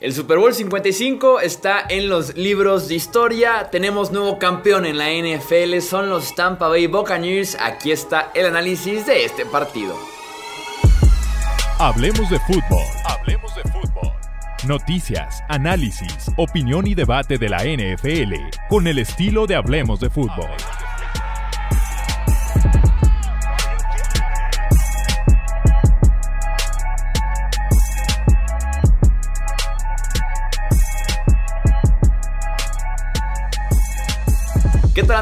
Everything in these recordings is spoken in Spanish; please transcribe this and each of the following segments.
El Super Bowl 55 está en los libros de historia. Tenemos nuevo campeón en la NFL, son los Tampa Bay Buccaneers. Aquí está el análisis de este partido. Hablemos de fútbol. Hablemos de fútbol. Noticias, análisis, opinión y debate de la NFL con el estilo de Hablemos de fútbol.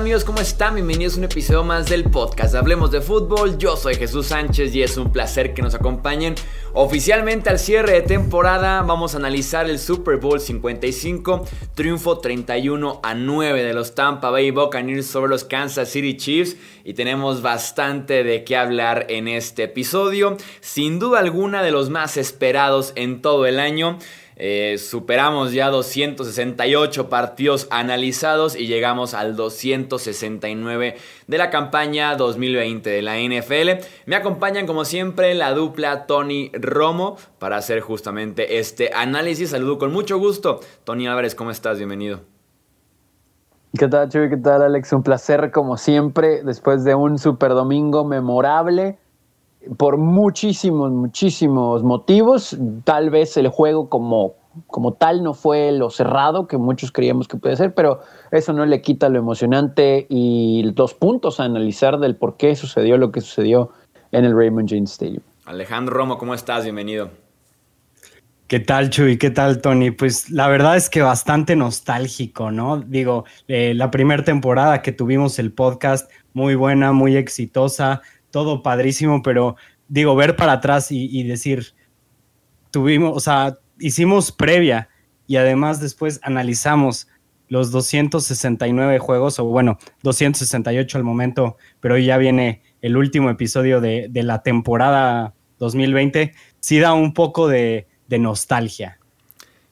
Amigos? ¿Cómo están? Bienvenidos a un episodio más del podcast Hablemos de Fútbol. Yo soy Jesús Sánchez y es un placer que nos acompañen oficialmente al cierre de temporada. Vamos a analizar el Super Bowl 55, triunfo 31 a 9 de los Tampa Bay Buccaneers sobre los Kansas City Chiefs y tenemos bastante de qué hablar en este episodio. Sin duda alguna de los más esperados en todo el año. Eh, superamos ya 268 partidos analizados y llegamos al 269 de la campaña 2020 de la NFL. Me acompañan como siempre la dupla Tony Romo para hacer justamente este análisis. Saludo con mucho gusto. Tony Álvarez, ¿cómo estás? Bienvenido. ¿Qué tal, Chuy? ¿Qué tal, Alex? Un placer como siempre después de un super domingo memorable por muchísimos, muchísimos motivos. Tal vez el juego como, como tal no fue lo cerrado que muchos creíamos que puede ser, pero eso no le quita lo emocionante y dos puntos a analizar del por qué sucedió lo que sucedió en el Raymond James Stadium. Alejandro Romo, ¿cómo estás? Bienvenido. ¿Qué tal, Chuy? ¿Qué tal, Tony? Pues la verdad es que bastante nostálgico, ¿no? Digo, eh, la primera temporada que tuvimos el podcast, muy buena, muy exitosa todo padrísimo, pero digo, ver para atrás y, decir, tuvimos, o sea, hicimos previa y además después analizamos los 269 juegos, o bueno, 268 al momento, pero ya viene el último episodio de, la temporada 2020, sí da un poco de nostalgia.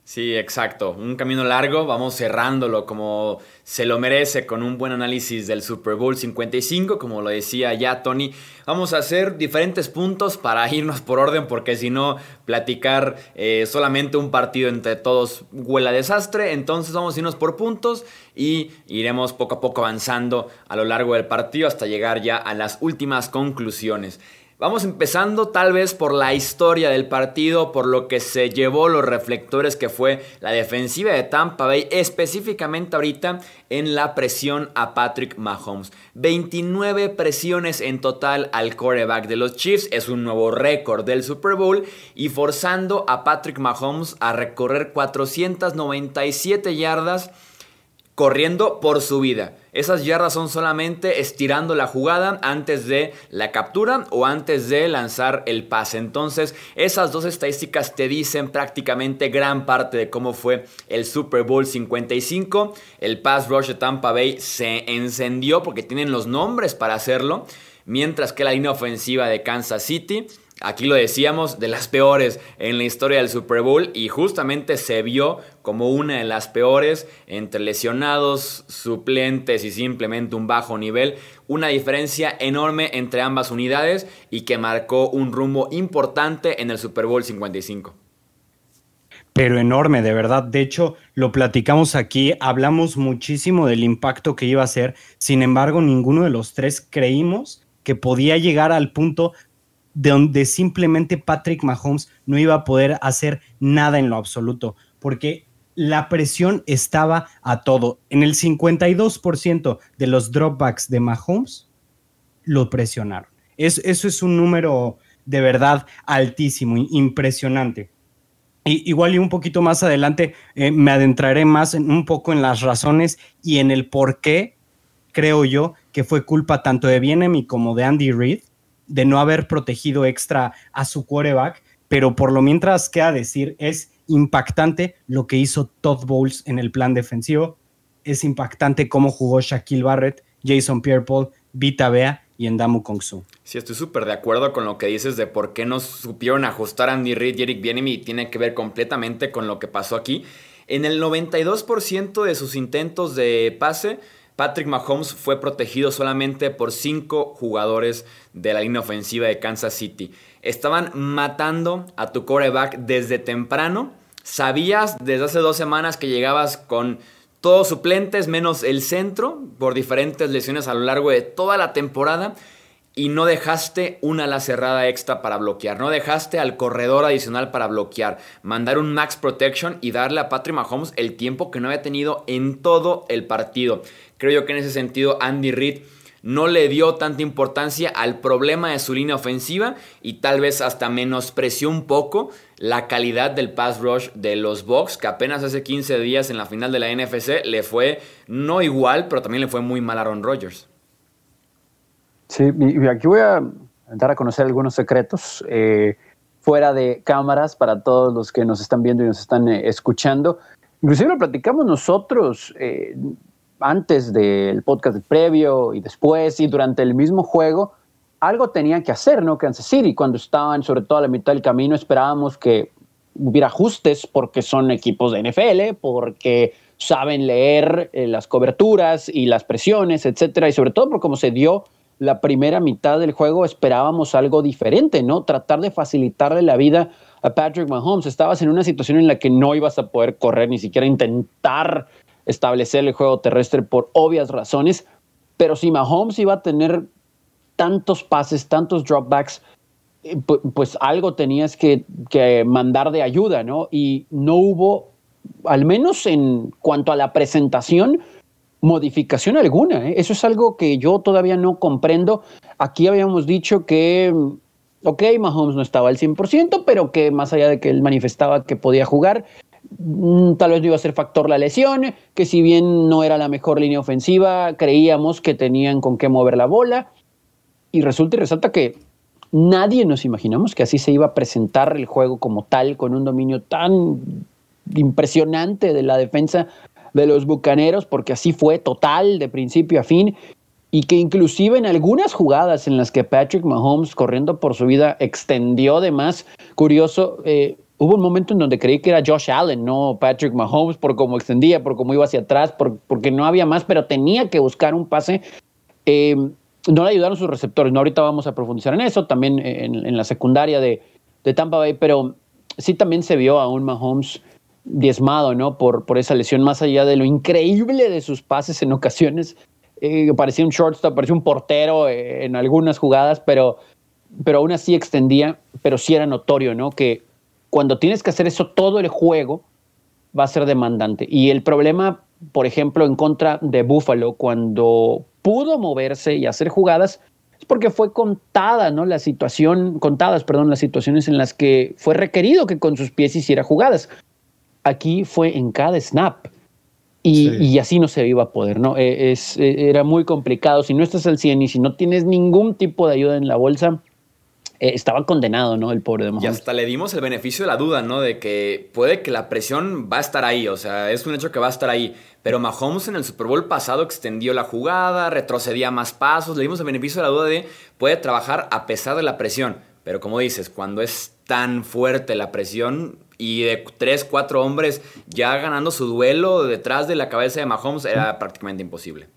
Sí, exacto. Un camino largo, vamos cerrándolo como se lo merece con un buen análisis del Super Bowl 55, como lo decía ya Tony. Vamos a hacer diferentes puntos para irnos por orden, porque si no, platicar eh, solamente un partido entre todos huela desastre. Entonces vamos a irnos por puntos y iremos poco a poco avanzando a lo largo del partido hasta llegar ya a las últimas conclusiones. Vamos empezando tal vez por la historia del partido, por lo que se llevó los reflectores que fue la defensiva de Tampa Bay, específicamente ahorita en la presión a Patrick Mahomes. 29 presiones en total al quarterback de los Chiefs, es un nuevo récord del Super Bowl y forzando a Patrick Mahomes a recorrer 497 yardas corriendo por su vida. Esas yardas son solamente estirando la jugada antes de la captura o antes de lanzar el pase. Entonces, esas dos estadísticas te dicen prácticamente gran parte de cómo fue el Super Bowl 55. El pass rush de Tampa Bay se encendió porque tienen los nombres para hacerlo, mientras que la línea ofensiva de Kansas City Aquí lo decíamos, de las peores en la historia del Super Bowl y justamente se vio como una de las peores entre lesionados, suplentes y simplemente un bajo nivel. Una diferencia enorme entre ambas unidades y que marcó un rumbo importante en el Super Bowl 55 pero enorme, de verdad. De hecho, lo platicamos aquí, hablamos muchísimo del impacto que iba a ser. Sin embargo, ninguno de los tres creímos que podía llegar al punto donde simplemente Patrick Mahomes no iba a poder hacer nada en lo absoluto, porque la presión estaba a todo. En el 52% de los dropbacks de Mahomes lo presionaron. eso es un número de verdad altísimo, impresionante. Y, igual y un poquito más adelante eh, me adentraré más en, un poco en las razones y en el por qué creo yo que fue culpa tanto de Bienemy como de Andy Reid de no haber protegido extra a su quarterback, pero por lo mientras queda decir, es impactante lo que hizo Todd Bowles en el plan defensivo, es impactante cómo jugó Shaquille Barrett, Jason Pierre-Paul, Vita Bea y Endamu Kongsu. Sí, estoy súper de acuerdo con lo que dices de por qué no supieron ajustar a Andy Reid y Eric Bieniemy y tiene que ver completamente con lo que pasó aquí. En el 92% de sus intentos de pase, Patrick Mahomes fue protegido solamente por cinco jugadores de la línea ofensiva de Kansas City. Estaban matando a tu quarterback desde temprano sabías desde hace dos semanas que llegabas con todos suplentes menos el centro por diferentes lesiones a lo largo de toda la temporada y no dejaste una ala cerrada extra para bloquear, no dejaste al corredor adicional para bloquear, mandar un max protection y darle a Patrick Mahomes el tiempo que no había tenido en todo el partido. Creo yo que en ese sentido Andy Reid no le dio tanta importancia al problema de su línea ofensiva y tal vez hasta menospreció un poco la calidad del pass rush de los Bucks, que apenas hace 15 días en la final de la NFC le fue no igual, pero también le fue muy mal a Aaron Rodgers. Sí, y aquí voy a dar a conocer algunos secretos eh, fuera de cámaras para todos los que nos están viendo y nos están eh, escuchando. Inclusive lo platicamos nosotros eh, antes del podcast previo y después y durante el mismo juego. Algo tenían que hacer, ¿no? Kansas City, cuando estaban sobre todo a la mitad del camino, esperábamos que hubiera ajustes porque son equipos de NFL, porque saben leer las coberturas y las presiones, etcétera, y sobre todo por cómo se dio la primera mitad del juego esperábamos algo diferente, ¿no? Tratar de facilitarle la vida a Patrick Mahomes. Estabas en una situación en la que no ibas a poder correr, ni siquiera intentar establecer el juego terrestre por obvias razones. Pero si Mahomes iba a tener tantos pases, tantos dropbacks, eh, pues algo tenías que, mandar de ayuda, ¿no? Y no hubo, al menos en cuanto a la presentación, modificación alguna. ¿eh? Eso es algo que yo todavía no comprendo. Aquí habíamos dicho que, ok, Mahomes no estaba al 100%, pero que más allá de que él manifestaba que podía jugar, tal vez no iba a ser factor la lesión, que si bien no era la mejor línea ofensiva, creíamos que tenían con qué mover la bola. Y resulta y resalta que nadie nos imaginamos que así se iba a presentar el juego como tal, con un dominio tan impresionante de la defensa de los Bucaneros, porque así fue total de principio a fin, y que inclusive en algunas jugadas en las que Patrick Mahomes, corriendo por su vida, extendió de más, curioso, eh, hubo un momento en donde creí que era Josh Allen, no Patrick Mahomes, por cómo extendía, por cómo iba hacia atrás, por, porque no había más, pero tenía que buscar un pase. Eh, no le ayudaron sus receptores, no ahorita vamos a profundizar en eso, también en, la secundaria de, Tampa Bay, pero sí también se vio a un Mahomes diezmado, ¿no? Por, por esa lesión, más allá de lo increíble de sus pases en ocasiones. Eh, parecía un shortstop, parecía un portero eh, en algunas jugadas, pero, pero aún así extendía, pero sí era notorio, ¿no? Que cuando tienes que hacer eso todo el juego, va a ser demandante. Y el problema, por ejemplo, en contra de Buffalo, cuando pudo moverse y hacer jugadas, es porque fue contada, ¿no? La situación, contadas, perdón, las situaciones en las que fue requerido que con sus pies hiciera jugadas aquí fue en cada snap. Y, así no se iba a poder, ¿no? E, es, e, era muy complicado. Si no estás al 100 y si no tienes ningún tipo de ayuda en la bolsa, eh, estaba condenado, ¿no? El pobre de Mahomes. Y hasta le dimos el beneficio de la duda, ¿no? De que puede que la presión va a estar ahí, o sea, es un hecho que va a estar ahí. Pero Mahomes en el Super Bowl pasado extendió la jugada, retrocedía más pasos, le dimos el beneficio de la duda de puede trabajar a pesar de la presión. Pero como dices, cuando es tan fuerte la presión, y de tres, cuatro hombres ya ganando su duelo detrás de la cabeza de Mahomes era prácticamente imposible.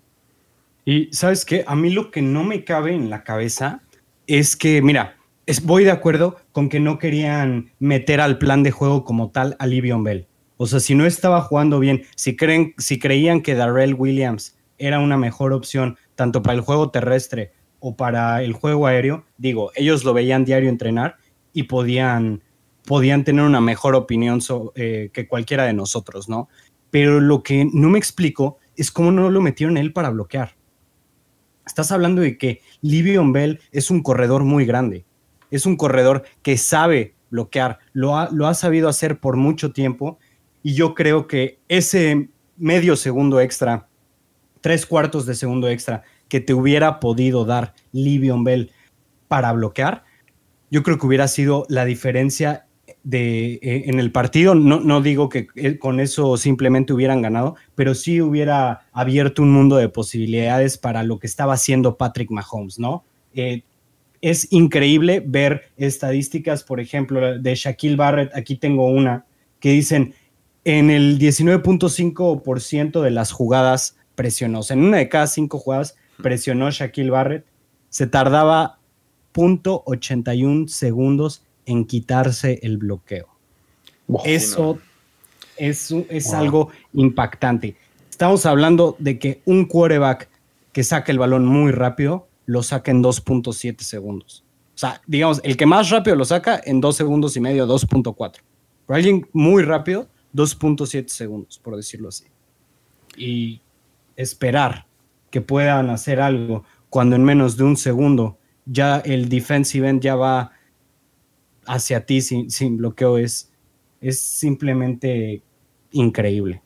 Y sabes qué, a mí lo que no me cabe en la cabeza es que, mira, voy de acuerdo con que no querían meter al plan de juego como tal a Livion Bell. O sea, si no estaba jugando bien, si, creen, si creían que Darrell Williams era una mejor opción tanto para el juego terrestre o para el juego aéreo, digo, ellos lo veían diario entrenar y podían podían tener una mejor opinión eh, que cualquiera de nosotros, ¿no? Pero lo que no me explico es cómo no lo metieron él para bloquear. Estás hablando de que Livion Bell es un corredor muy grande, es un corredor que sabe bloquear, lo ha, lo ha sabido hacer por mucho tiempo y yo creo que ese medio segundo extra, tres cuartos de segundo extra que te hubiera podido dar Livion Bell para bloquear, yo creo que hubiera sido la diferencia de, eh, en el partido. No, no digo que eh, con eso simplemente hubieran ganado, pero sí hubiera abierto un mundo de posibilidades para lo que estaba haciendo Patrick Mahomes, ¿no? Eh, es increíble ver estadísticas, por ejemplo, de Shaquille Barrett. Aquí tengo una que dicen en el 19.5% de las jugadas presionó, o sea, en una de cada cinco jugadas presionó Shaquille Barrett. Se tardaba .81 segundos en quitarse el bloqueo. Eso es, es algo impactante. Estamos hablando de que un quarterback que saca el balón muy rápido lo saca en 2.7 segundos. O sea, digamos, el que más rápido lo saca en 2 segundos y medio, 2.4. Pero alguien muy rápido, 2.7 segundos, por decirlo así. Y esperar que puedan hacer algo cuando en menos de un segundo ya el defensive end ya va hacia ti sin, sin bloqueo es, es simplemente increíble.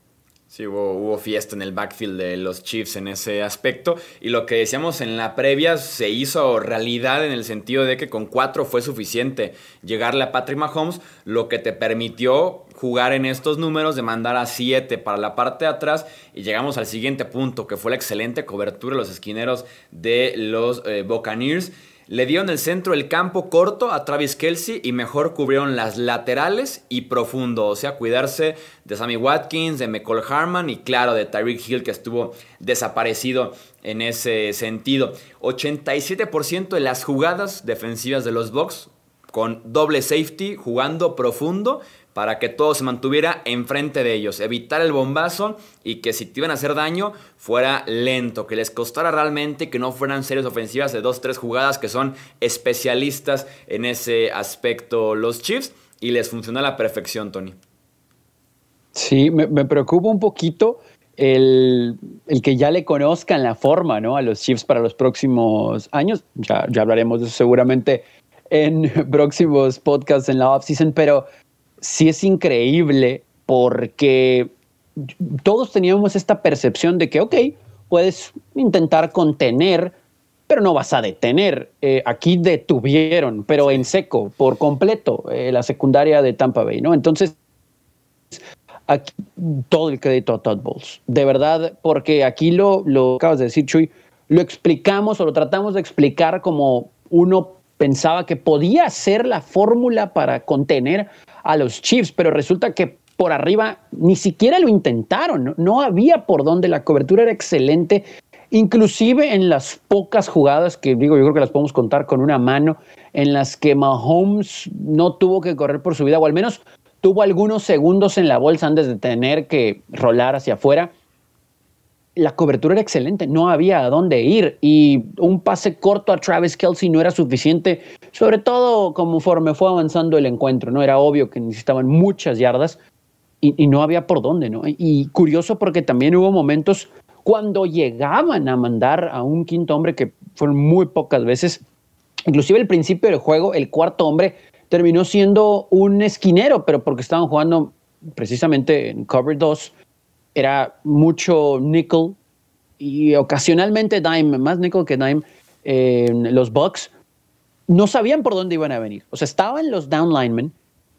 Sí, hubo, fiesta en el backfield de los Chiefs en ese aspecto. Y lo que decíamos en la previa se hizo realidad en el sentido de que con cuatro fue suficiente llegarle a Patrick Mahomes, lo que te permitió jugar en estos números de mandar a siete para la parte de atrás. Y llegamos al siguiente punto, que fue la excelente cobertura de los esquineros de los eh, Buccaneers le dieron el centro del campo corto a Travis Kelsey y mejor cubrieron las laterales y profundo. O sea, cuidarse de Sammy Watkins, de McCall Harman y claro, de Tyreek Hill que estuvo desaparecido en ese sentido. 87% de las jugadas defensivas de los Bucks con doble safety jugando profundo para que todo se mantuviera enfrente de ellos, evitar el bombazo y que si te iban a hacer daño fuera lento, que les costara realmente que no fueran series ofensivas de dos, tres jugadas que son especialistas en ese aspecto los Chiefs y les funcionó a la perfección, Tony. Sí, me, preocupa un poquito el, que ya le conozcan la forma ¿no? a los Chiefs para los próximos años. Ya, ya hablaremos de eso seguramente en próximos podcasts en la offseason, pero sí es increíble porque todos teníamos esta percepción de que, ok, puedes intentar contener, pero no vas a detener. Eh, aquí detuvieron, pero en seco, por completo, eh, la secundaria de Tampa Bay, ¿no? Entonces, aquí, todo el crédito a Todd Bowles. De verdad, porque aquí lo, lo acabas de decir, Chuy, lo explicamos o lo tratamos de explicar como uno pensaba que podía ser la fórmula para contener a los Chiefs, pero resulta que por arriba ni siquiera lo intentaron, no, había por dónde, la cobertura era excelente, inclusive en las pocas jugadas que digo, yo creo que las podemos contar con una mano, en las que Mahomes no tuvo que correr por su vida, o al menos tuvo algunos segundos en la bolsa antes de tener que rolar hacia afuera la cobertura era excelente, no había a dónde ir y un pase corto a Travis Kelsey no era suficiente, sobre todo conforme fue avanzando el encuentro, ¿no? Era obvio que necesitaban muchas yardas y, no había por dónde, ¿no? Y curioso porque también hubo momentos cuando llegaban a mandar a un quinto hombre que fueron muy pocas veces, inclusive el principio del juego, el cuarto hombre terminó siendo un esquinero, pero porque estaban jugando precisamente en cover 2 era mucho nickel y ocasionalmente dime, más nickel que dime, los Bucks, no sabían por dónde iban a venir. O sea, estaban los down linemen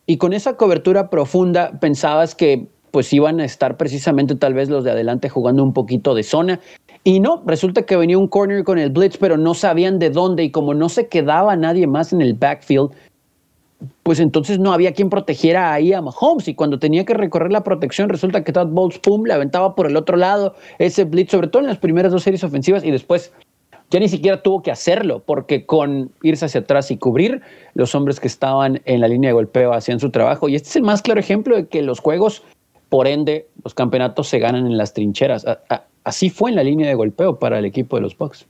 y con esa cobertura profunda pensabas que pues iban a estar precisamente tal vez los de adelante jugando un poquito de zona. Y no, resulta que venía un corner con el blitz, pero no sabían de dónde y como no se quedaba nadie más en el backfield, pues entonces no había quien protegiera ahí a Mahomes y cuando tenía que recorrer la protección resulta que Todd Bowles, pum, le aventaba por el otro lado ese blitz, sobre todo en las primeras dos series ofensivas y después ya ni siquiera tuvo que hacerlo porque con irse hacia atrás y cubrir, los hombres que estaban en la línea de golpeo hacían su trabajo y este es el más claro ejemplo de que los juegos, por ende, los campeonatos se ganan en las trincheras. así fue en la línea de golpeo para el equipo de los Bucks.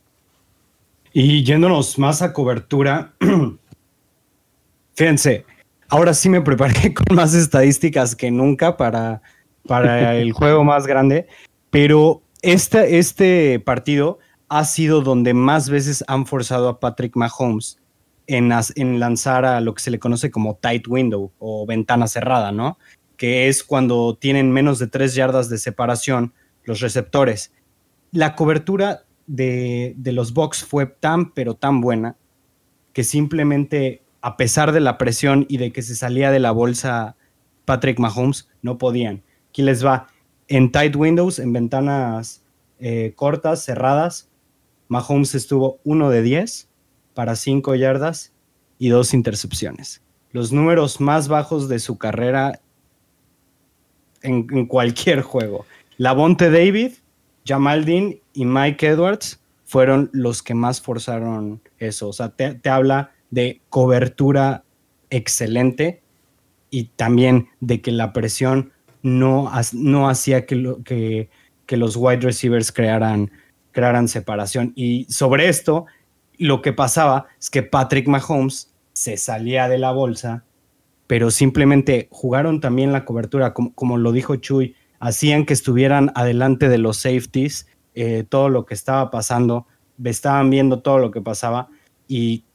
Y yéndonos más a cobertura, Fíjense, ahora sí me preparé con más estadísticas que nunca para, para el juego más grande, pero este, este partido ha sido donde más veces han forzado a Patrick Mahomes en, en lanzar a lo que se le conoce como tight window o ventana cerrada, ¿no? Que es cuando tienen menos de tres yardas de separación los receptores. La cobertura de, de los Bucks fue tan, pero tan buena que simplemente a pesar de la presión y de que se salía de la bolsa Patrick Mahomes, no podían. Aquí les va. En tight windows, en ventanas eh, cortas, cerradas, Mahomes estuvo 1 de 10 para 5 yardas y 2 intercepciones. Los números más bajos de su carrera en, cualquier juego. Lavonte David, Jamal Dean y Mike Edwards fueron los que más forzaron eso. O sea, te habla de cobertura excelente y también de que la presión no, no hacía que, los wide receivers crearan, crearan separación. Y sobre esto, lo que pasaba es que Patrick Mahomes se salía de la bolsa, pero simplemente jugaron también la cobertura, como, lo dijo Chuy, hacían que estuvieran adelante de los safeties, eh, todo lo que estaba pasando, estaban viendo todo lo que pasaba y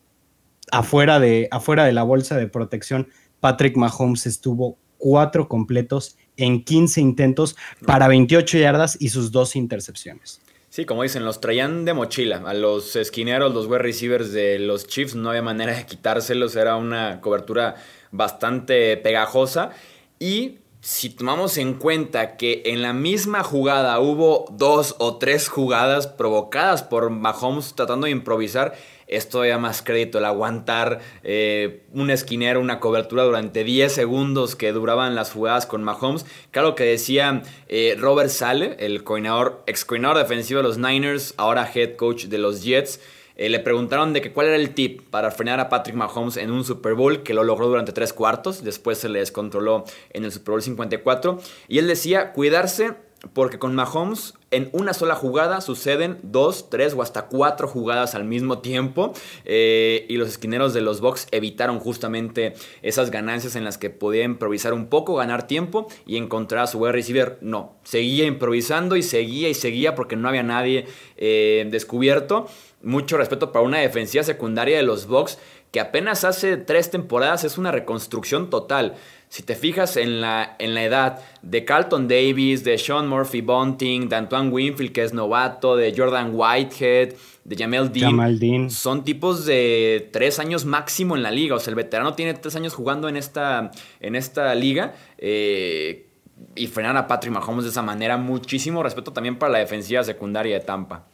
afuera de, afuera de la bolsa de protección, Patrick Mahomes estuvo cuatro completos en 15 intentos para 28 yardas y sus dos intercepciones. Sí, como dicen, los traían de mochila. A los esquineros, los wide receivers de los Chiefs, no había manera de quitárselos. Era una cobertura bastante pegajosa. Y si tomamos en cuenta que en la misma jugada hubo dos o tres jugadas provocadas por Mahomes tratando de improvisar, es todavía más crédito el aguantar eh, un esquinero, una cobertura durante 10 segundos que duraban las jugadas con Mahomes. Claro que decía eh, Robert Sale, el coordinador, ex coordinador defensivo de los Niners, ahora head coach de los Jets. Eh, le preguntaron de que cuál era el tip para frenar a Patrick Mahomes en un Super Bowl, que lo logró durante tres cuartos, después se le descontroló en el Super Bowl 54, y él decía cuidarse porque con Mahomes en una sola jugada suceden dos, tres o hasta cuatro jugadas al mismo tiempo. Eh, y los esquineros de los Bucks evitaron justamente esas ganancias en las que podía improvisar un poco, ganar tiempo y encontrar a su wide receiver. No, seguía improvisando y seguía y seguía porque no había nadie eh, descubierto. Mucho respeto para una defensiva secundaria de los Bucks que apenas hace tres temporadas es una reconstrucción total. Si te fijas en la, en la edad de Carlton Davis, de Sean Murphy Bunting, de Antoine Winfield, que es novato, de Jordan Whitehead, de Jamel Dean, son tipos de tres años máximo en la liga. O sea, el veterano tiene tres años jugando en esta, en esta liga. Eh, y frenar a Patrick Mahomes de esa manera, muchísimo respeto también para la defensiva secundaria de Tampa.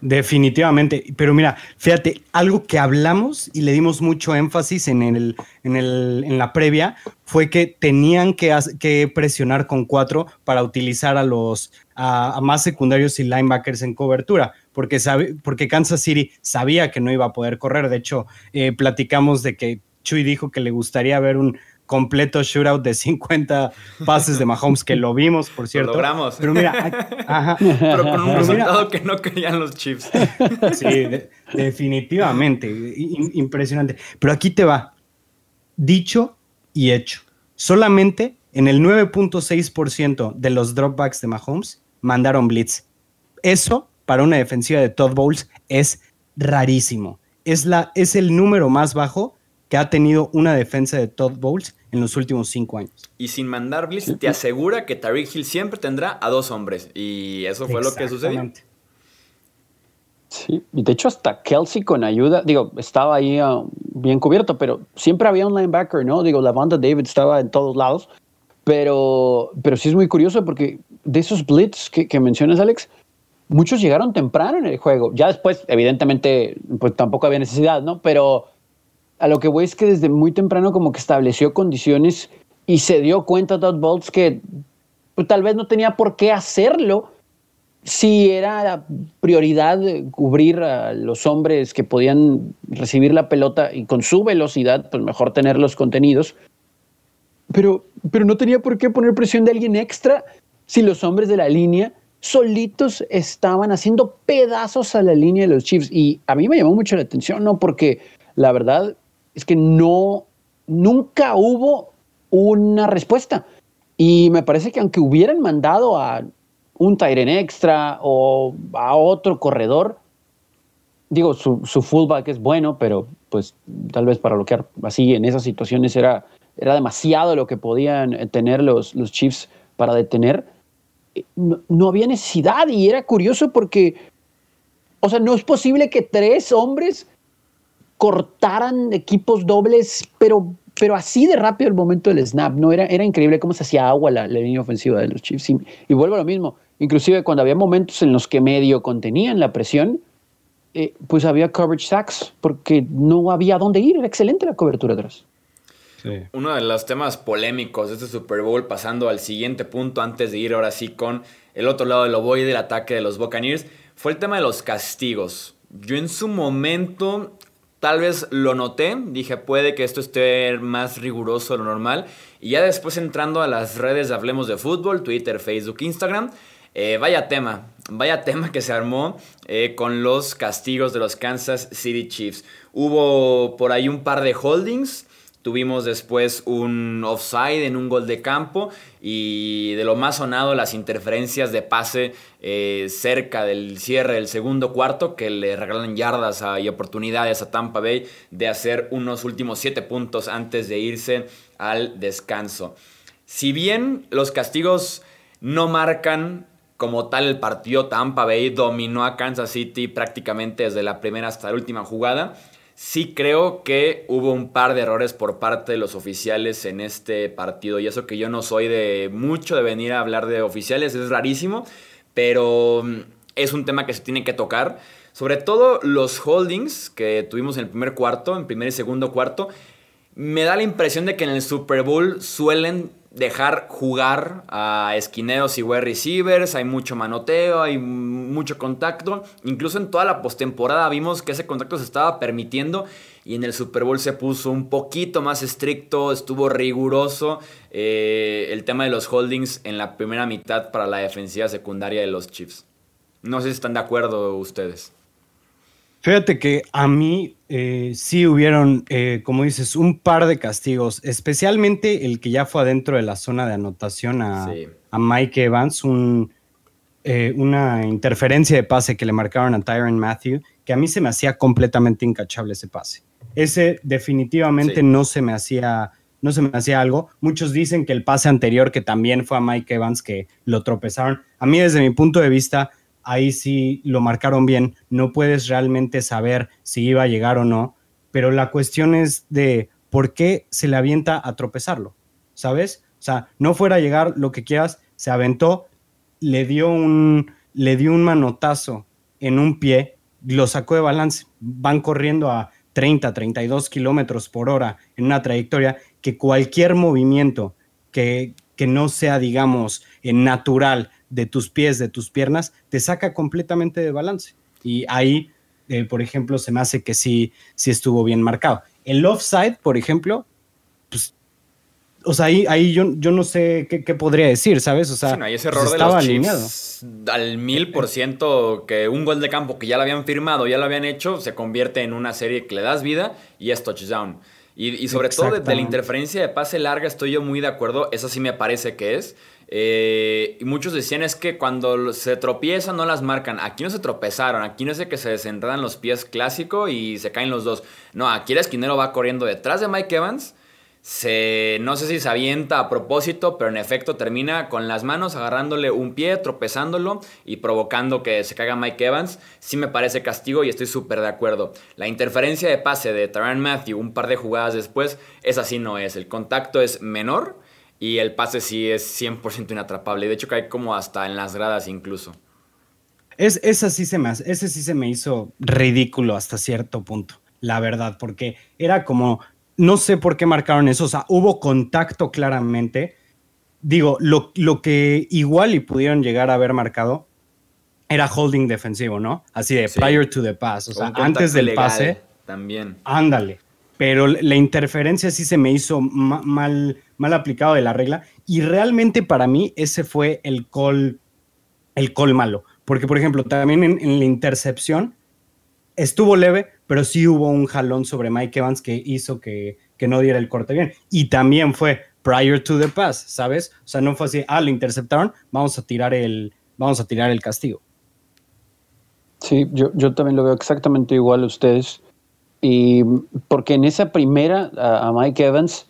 Definitivamente, pero mira, fíjate, algo que hablamos y le dimos mucho énfasis en, el, en, el, en la previa fue que tenían que, presionar con cuatro para utilizar a los a, más secundarios y linebackers en cobertura, porque, sabe, porque Kansas City sabía que no iba a poder correr. De hecho, eh, platicamos de que Chuy dijo que le gustaría ver un, completo shootout de 50 pases de Mahomes, que lo vimos, por cierto. Lo logramos. Pero mira, ajá. pero con un resultado que no querían los Chiefs. Sí, definitivamente. impresionante. Pero aquí te va. Dicho y hecho. Solamente en el 9.6% de los dropbacks de Mahomes mandaron blitz. Eso, para una defensiva de Todd Bowles, es rarísimo. Es, la, es el número más bajo que ha tenido una defensa de Todd Bowles en los últimos cinco años. Y sin mandar blitz, te asegura que Tariq Hill siempre tendrá a dos hombres. Y eso fue lo que sucedió. Sí, y de hecho hasta Kelsey con ayuda, digo, estaba ahí ah, bien cubierto, pero siempre había un linebacker, ¿no? Digo, la banda David estaba en todos lados, pero, pero sí es muy curioso porque de esos blitz que, que mencionas, Alex, muchos llegaron temprano en el juego. Ya después, evidentemente, pues tampoco había necesidad, ¿no? Pero a lo que voy es que desde muy temprano como que estableció condiciones y se dio cuenta Todd Bowles que pues, tal vez no tenía por qué hacerlo si era la prioridad cubrir a los hombres que podían recibir la pelota y con su velocidad, pues mejor tener los contenidos. Pero, pero no tenía por qué poner presión de alguien extra si los hombres de la línea solitos estaban haciendo pedazos a la línea de los Chiefs. Y a mí me llamó mucho la atención, ¿no? Porque la verdad, es que no, nunca hubo una respuesta. Y me parece que aunque hubieran mandado a un Tyren extra o a otro corredor, digo, su, fullback es bueno, pero pues tal vez para lo que así en esas situaciones era, era demasiado lo que podían tener los, los Chiefs para detener. No, no, había necesidad y era curioso porque, o sea, no es posible que tres hombres cortaran equipos dobles, pero, pero así de rápido el momento del snap, ¿no? Era, era increíble cómo se hacía agua la, línea ofensiva de los Chiefs. Y, vuelvo a lo mismo, inclusive cuando había momentos en los que medio contenían la presión, eh, pues había coverage sacks, porque no había dónde ir, era excelente la cobertura atrás. Uno de los temas polémicos de este Super Bowl, pasando al siguiente punto antes de ir ahora sí con el otro lado del ovoide del ataque de los Buccaneers, fue el tema de los castigos. Yo en su momento tal vez lo noté, dije puede que esto esté más riguroso de lo normal. Y ya después entrando a las redes de Hablemos de Fútbol, Twitter, Facebook, Instagram, eh, vaya tema, vaya tema que se armó eh, con los castigos de los Kansas City Chiefs. Hubo por ahí un par de holdings. Tuvimos después un offside en un gol de campo y de lo más sonado las interferencias de pase eh, cerca del cierre del segundo cuarto que le regalan yardas y oportunidades a Tampa Bay de hacer unos últimos siete puntos antes de irse al descanso. Si bien los castigos no marcan como tal el partido, Tampa Bay dominó a Kansas City prácticamente desde la primera hasta la última jugada. Sí creo que hubo un par de errores por parte de los oficiales en este partido y eso que yo no soy de mucho de venir a hablar de oficiales, es rarísimo, pero mm, es un tema que se tiene que tocar. Sobre todo los holdings que tuvimos en el primer cuarto, en primer y segundo cuarto, me da la impresión de que en el Super Bowl suelen dejar jugar a esquineros y wide receivers, hay mucho manoteo, hay mucho contacto. Incluso en toda la postemporada vimos que ese contacto se estaba permitiendo y en el Super Bowl se puso un poquito más estricto, estuvo riguroso eh, el tema de los holdings en la primera mitad para la defensiva secundaria de los Chiefs. No sé si están de acuerdo ustedes. Fíjate que a mí eh, sí hubieron, eh, como dices, un par de castigos, especialmente el que ya fue adentro de la zona de anotación a, Mike Evans, eh, una interferencia de pase que le marcaron a Tyron Matthew, que a mí se me hacía completamente incachable ese pase. Ese definitivamente no se me hacía no se me hacía algo. Muchos dicen que el pase anterior, que también fue a Mike Evans, que lo tropezaron. A mí, desde mi punto de vista, ahí sí lo marcaron bien, no puedes realmente saber si iba a llegar o no, pero la cuestión es de por qué se le avienta a tropezarlo, ¿sabes? O sea, no fuera a llegar lo que quieras, se aventó, le dio un, le dio un manotazo en un pie, lo sacó de balance, van corriendo a 30, 32 kilómetros por hora en una trayectoria que cualquier movimiento que, que no sea, digamos, natural, de tus pies, de tus piernas, te saca completamente de balance. Y ahí, eh, por ejemplo, se me hace que sí, sí estuvo bien marcado. El offside, por ejemplo, pues, o sea, ahí, ahí yo, yo no sé qué, podría decir, ¿sabes? O sea, no, ese error de los alineado. al mil por ciento que un gol de campo que ya lo habían firmado, ya lo habían hecho, se convierte en una serie que le das vida y es touchdown. Y, sobre todo de, la interferencia de pase larga estoy yo muy de acuerdo, eso sí me parece que es. Eh, y muchos decían es que cuando se tropiezan no las marcan. Aquí no se tropezaron, aquí no es de que se desenredan los pies clásico y se caen los dos. No, aquí el esquinero va corriendo detrás de Mike Evans. Se, no sé si se avienta a propósito, pero en efecto termina con las manos agarrándole un pie, tropezándolo y provocando que se caiga Mike Evans. Sí me parece castigo y estoy súper de acuerdo. La interferencia de pase de Taran Matthew un par de jugadas después, esa sí no es. El contacto es menor y el pase sí es 100% inatrapable. De hecho, cae como hasta en las gradas incluso. Es, ese, sí se me, ese sí se me hizo ridículo hasta cierto punto, la verdad, porque era como, no sé por qué marcaron eso, o sea, hubo contacto claramente. Digo, lo, lo que igual y pudieron llegar a haber marcado era holding defensivo, ¿no? Así de prior to the pass, o sea, antes del pase. También. Ándale. Pero la interferencia sí se me hizo mal mal aplicado de la regla. Y realmente para mí ese fue el call, el call malo. Porque, por ejemplo, también en, la intercepción estuvo leve, pero sí hubo un jalón sobre Mike Evans que hizo que, que no diera el corte bien. Y también fue prior to the pass, ¿sabes? O sea, no fue así, ah, lo interceptaron, vamos a tirar el, vamos a tirar el castigo. Sí, yo, yo también lo veo exactamente igual a ustedes. Y porque en esa primera a Mike Evans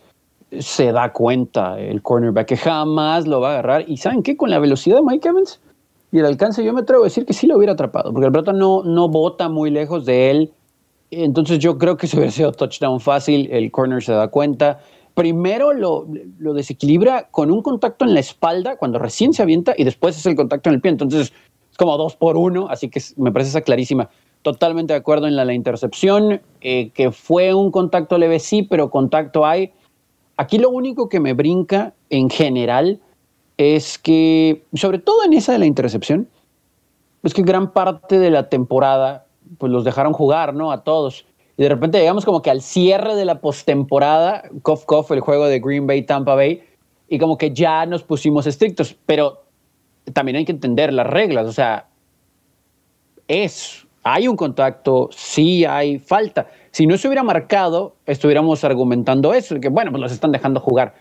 se da cuenta el cornerback que jamás lo va a agarrar. ¿Y saben qué? Con la velocidad de Mike Evans y el alcance, yo me atrevo a decir que sí lo hubiera atrapado, porque el pelota no, no bota muy lejos de él. Entonces yo creo que se hubiera sido touchdown fácil, el corner se da cuenta. Primero lo, lo desequilibra con un contacto en la espalda cuando recién se avienta y después es el contacto en el pie. Entonces es como dos por uno, así que me parece esa clarísima. Totalmente de acuerdo en la, intercepción, eh, que fue un contacto leve, sí, pero contacto hay Aquí lo único que me brinca en general es que, sobre todo en esa de la intercepción, es que gran parte de la temporada pues los dejaron jugar, ¿no? A todos. Y de repente llegamos como que al cierre de la postemporada, cough cough, el juego de Green Bay Tampa Bay, y como que ya nos pusimos estrictos, pero también hay que entender las reglas, o sea, es, hay un contacto, sí hay falta. Si no se hubiera marcado, estuviéramos argumentando eso, que bueno, pues los están dejando jugar.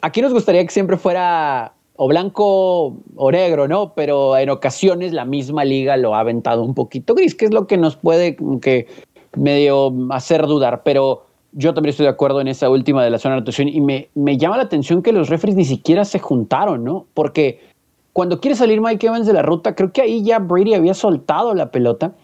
Aquí nos gustaría que siempre fuera o blanco o negro, ¿no? Pero en ocasiones la misma liga lo ha aventado un poquito gris, que es lo que nos puede que medio hacer dudar. Pero yo también estoy de acuerdo en esa última de la zona de anotación y me, me llama la atención que los referees ni siquiera se juntaron, ¿no? Porque cuando quiere salir Mike Evans de la ruta, creo que ahí ya Brady había soltado la pelota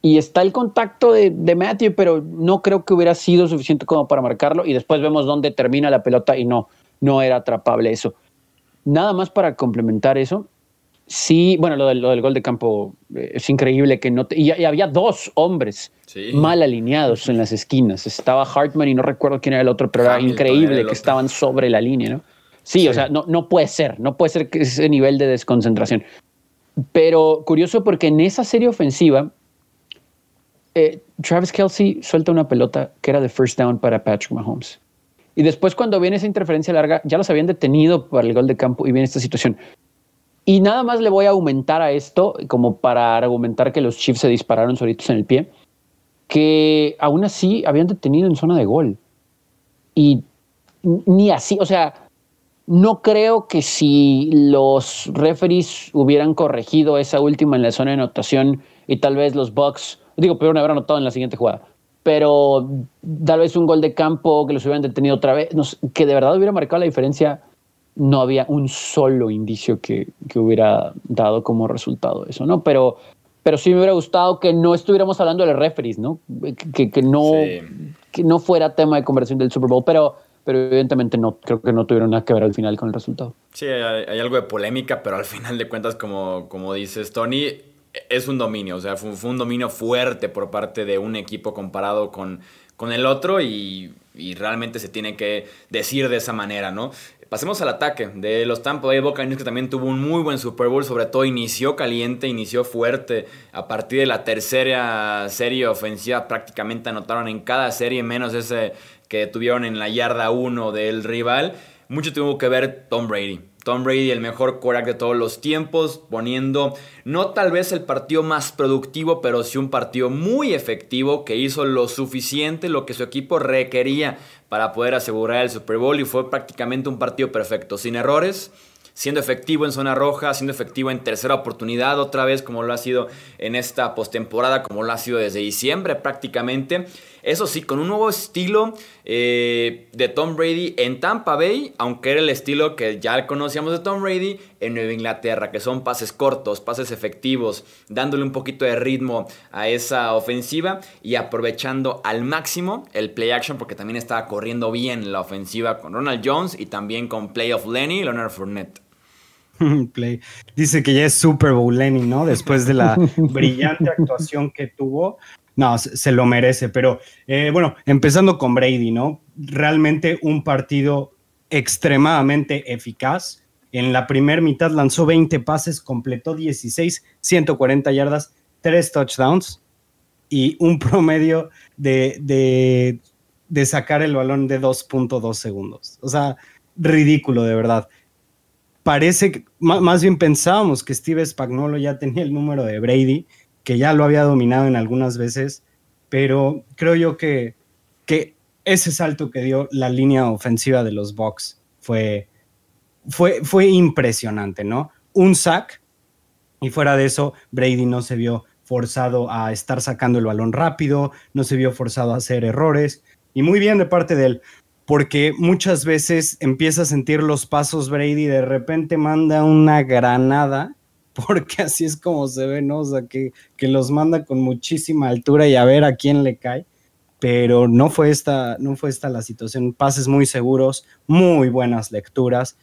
y está el contacto de, de, Matthew, pero no creo que hubiera sido suficiente como para marcarlo y después vemos dónde termina la pelota y no, no era atrapable eso. Nada más para complementar eso, sí, bueno, lo del, lo del gol de campo eh, es increíble que no... y, había dos hombres sí. mal alineados en las esquinas. Estaba Hartman y no recuerdo quién era el otro, pero Hamilton era increíble era que estaban sobre la línea, ¿no? Sí, sí, o sea, no, no puede ser, no puede ser que ese nivel de desconcentración. Pero curioso porque en esa serie ofensiva, eh, Travis Kelsey suelta una pelota que era de first down para Patrick Mahomes. Y después cuando viene esa interferencia larga, ya los habían detenido para el gol de campo y viene esta situación. Y nada más le voy a aumentar a esto, como para argumentar que los Chiefs se dispararon solitos en el pie, que aún así habían detenido en zona de gol. Y ni así, o sea, no creo que si los referees hubieran corregido esa última en la zona de anotación y tal vez los Bucks, digo, pero no habrán anotado en la siguiente jugada pero tal vez un gol de campo que los hubieran detenido otra vez, no sé, que de verdad hubiera marcado la diferencia, no había un solo indicio que, que, hubiera dado como resultado eso, ¿no? Pero, pero sí me hubiera gustado que no estuviéramos hablando de referees, ¿no? Que, que no, sí. que no fuera tema de conversación del Super Bowl, pero, pero evidentemente no, creo que no tuvieron nada que ver al final con el resultado. Sí, hay, algo de polémica, pero al final de cuentas, como, como dices, Tony, es un dominio, o sea, fue, fue, un dominio fuerte por parte de un equipo comparado con, con el otro y, y, realmente se tiene que decir de esa manera, ¿no? Pasemos al ataque de los Tampa Bay Buccaneers que también tuvo un muy buen Super Bowl, sobre todo inició caliente, inició fuerte. A partir de la tercera serie ofensiva prácticamente anotaron en cada serie menos ese que tuvieron en la yarda 1 del rival. Mucho tuvo que ver Tom Brady. Tom Brady, el mejor quarterback de todos los tiempos, poniendo no tal vez el partido más productivo, pero sí un partido muy efectivo que hizo lo suficiente, lo que su equipo requería para poder asegurar el Super Bowl y fue prácticamente un partido perfecto, sin errores, siendo efectivo en zona roja, siendo efectivo en tercera oportunidad otra vez como lo ha sido en esta postemporada, como lo ha sido desde diciembre prácticamente. Eso sí, con un nuevo estilo eh, de Tom Brady en Tampa Bay, aunque era el estilo que ya conocíamos de Tom Brady en Nueva Inglaterra, que son pases cortos, pases efectivos, dándole un poquito de ritmo a esa ofensiva y aprovechando al máximo el play action, porque también estaba corriendo bien la ofensiva con Ronald Jones y también con Play of Lenny y Leonard Fournette. Play. Dice que ya es Super Bowl Lenny, ¿no? Después de la brillante actuación que tuvo. No, se lo merece, pero eh, bueno, empezando con Brady, ¿no? Realmente un partido extremadamente eficaz. En la primera mitad lanzó 20 pases, completó 16, 140 yardas, 3 touchdowns y un promedio de, de, de sacar el balón de 2.2 segundos. O sea, ridículo, de verdad. Parece que, más bien pensábamos que Steve Spagnuolo ya tenía el número de Brady que ya lo había dominado en algunas veces, pero creo yo que, que ese salto que dio la línea ofensiva de los Bucks fue, fue, fue impresionante, ¿no? Un sack y fuera de eso, Brady no se vio forzado a estar sacando el balón rápido, no se vio forzado a hacer errores y muy bien de parte de él porque muchas veces empieza a sentir los pasos Brady, de repente manda una granada porque así es como se ve, ¿no? O sea, que, que, los manda con muchísima altura y a ver a quién le cae. Pero no fue esta, no fue esta la situación. Pases muy seguros, muy buenas lecturas.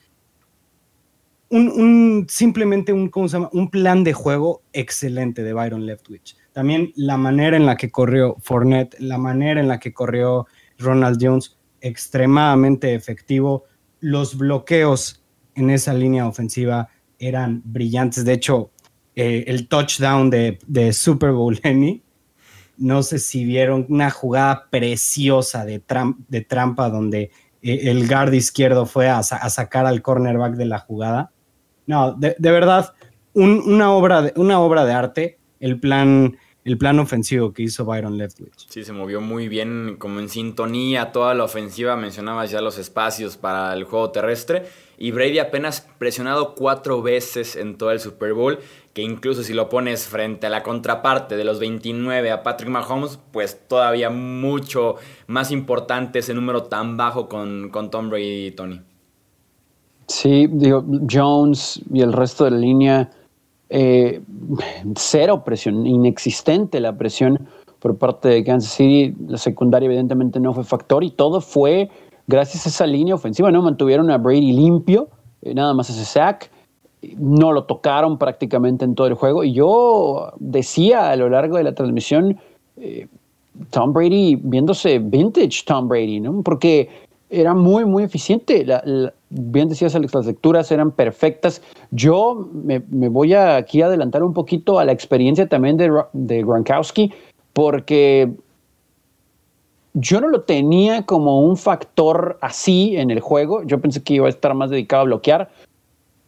Un, simplemente un, ¿cómo se llama? un plan de juego excelente de Byron Leftwich. También la manera en la que corrió Fournette, la manera en la que corrió Ronald Jones, extremadamente efectivo. Los bloqueos en esa línea ofensiva eran brillantes. De hecho, eh, el touchdown de, de, Super Bowl Lenny no sé si vieron una jugada preciosa de, de trampa donde eh, el guard izquierdo fue a, sacar al cornerback de la jugada. No, de, verdad, una, obra de, una obra de arte, el plan, el plan ofensivo que hizo Byron Leftwich. Sí, se movió muy bien, como en sintonía toda la ofensiva, mencionabas ya los espacios para el juego terrestre, y Brady apenas presionado cuatro veces en todo el Super Bowl, que incluso si lo pones frente a la contraparte de los 29 a Patrick Mahomes, pues todavía mucho más importante ese número tan bajo con, con Tom Brady y Tony. Sí, digo, Jones y el resto de la línea, eh, cero presión, inexistente la presión por parte de Kansas City. La secundaria evidentemente no fue factor y todo fue gracias a esa línea ofensiva, ¿no? Mantuvieron a Brady limpio, eh, nada más ese sack no lo tocaron prácticamente en todo el juego. Y yo decía a lo largo de la transmisión, eh, Tom Brady viéndose vintage Tom Brady, ¿no? Porque era muy, muy eficiente. bien decías, las lecturas eran perfectas. Yo me, voy a aquí a adelantar un poquito a la experiencia también de, de Gronkowski, porque yo no lo tenía como un factor así en el juego. Yo pensé que iba a estar más dedicado a bloquear.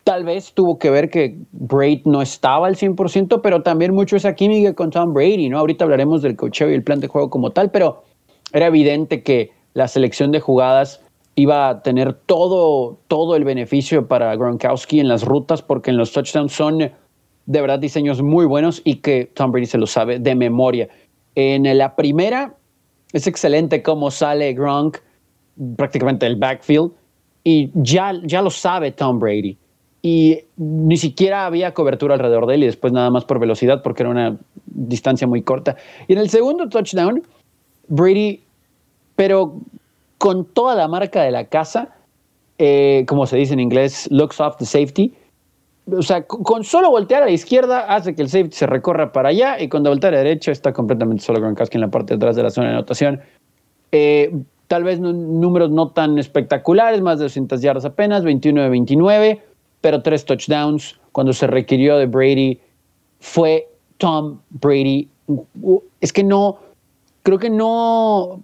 Tal vez tuvo que ver que Braid no estaba al 100%, pero también mucho esa química con Tom Brady, ¿no? Ahorita hablaremos del cocheo y el plan de juego como tal, pero era evidente que la selección de jugadas iba a tener todo, todo el beneficio para Gronkowski en las rutas, porque en los touchdowns son de verdad diseños muy buenos y que Tom Brady se lo sabe de memoria. En la primera es excelente cómo sale Gronk prácticamente del backfield y ya, ya lo sabe Tom Brady y ni siquiera había cobertura alrededor de él y después nada más por velocidad porque era una distancia muy corta. Y en el segundo touchdown, Brady, pero con toda la marca de la casa, eh, como se dice en inglés, looks off the safety. O sea, con solo voltear a la izquierda hace que el safety se recorra para allá y cuando voltea a la derecha está completamente solo Gronkowski en la parte de atrás de la zona de anotación. Eh, tal vez números no tan espectaculares, más de 200 yardas apenas, 21 de 29 pero tres touchdowns. Cuando se requirió de Brady, fue Tom Brady. Es que no, creo que no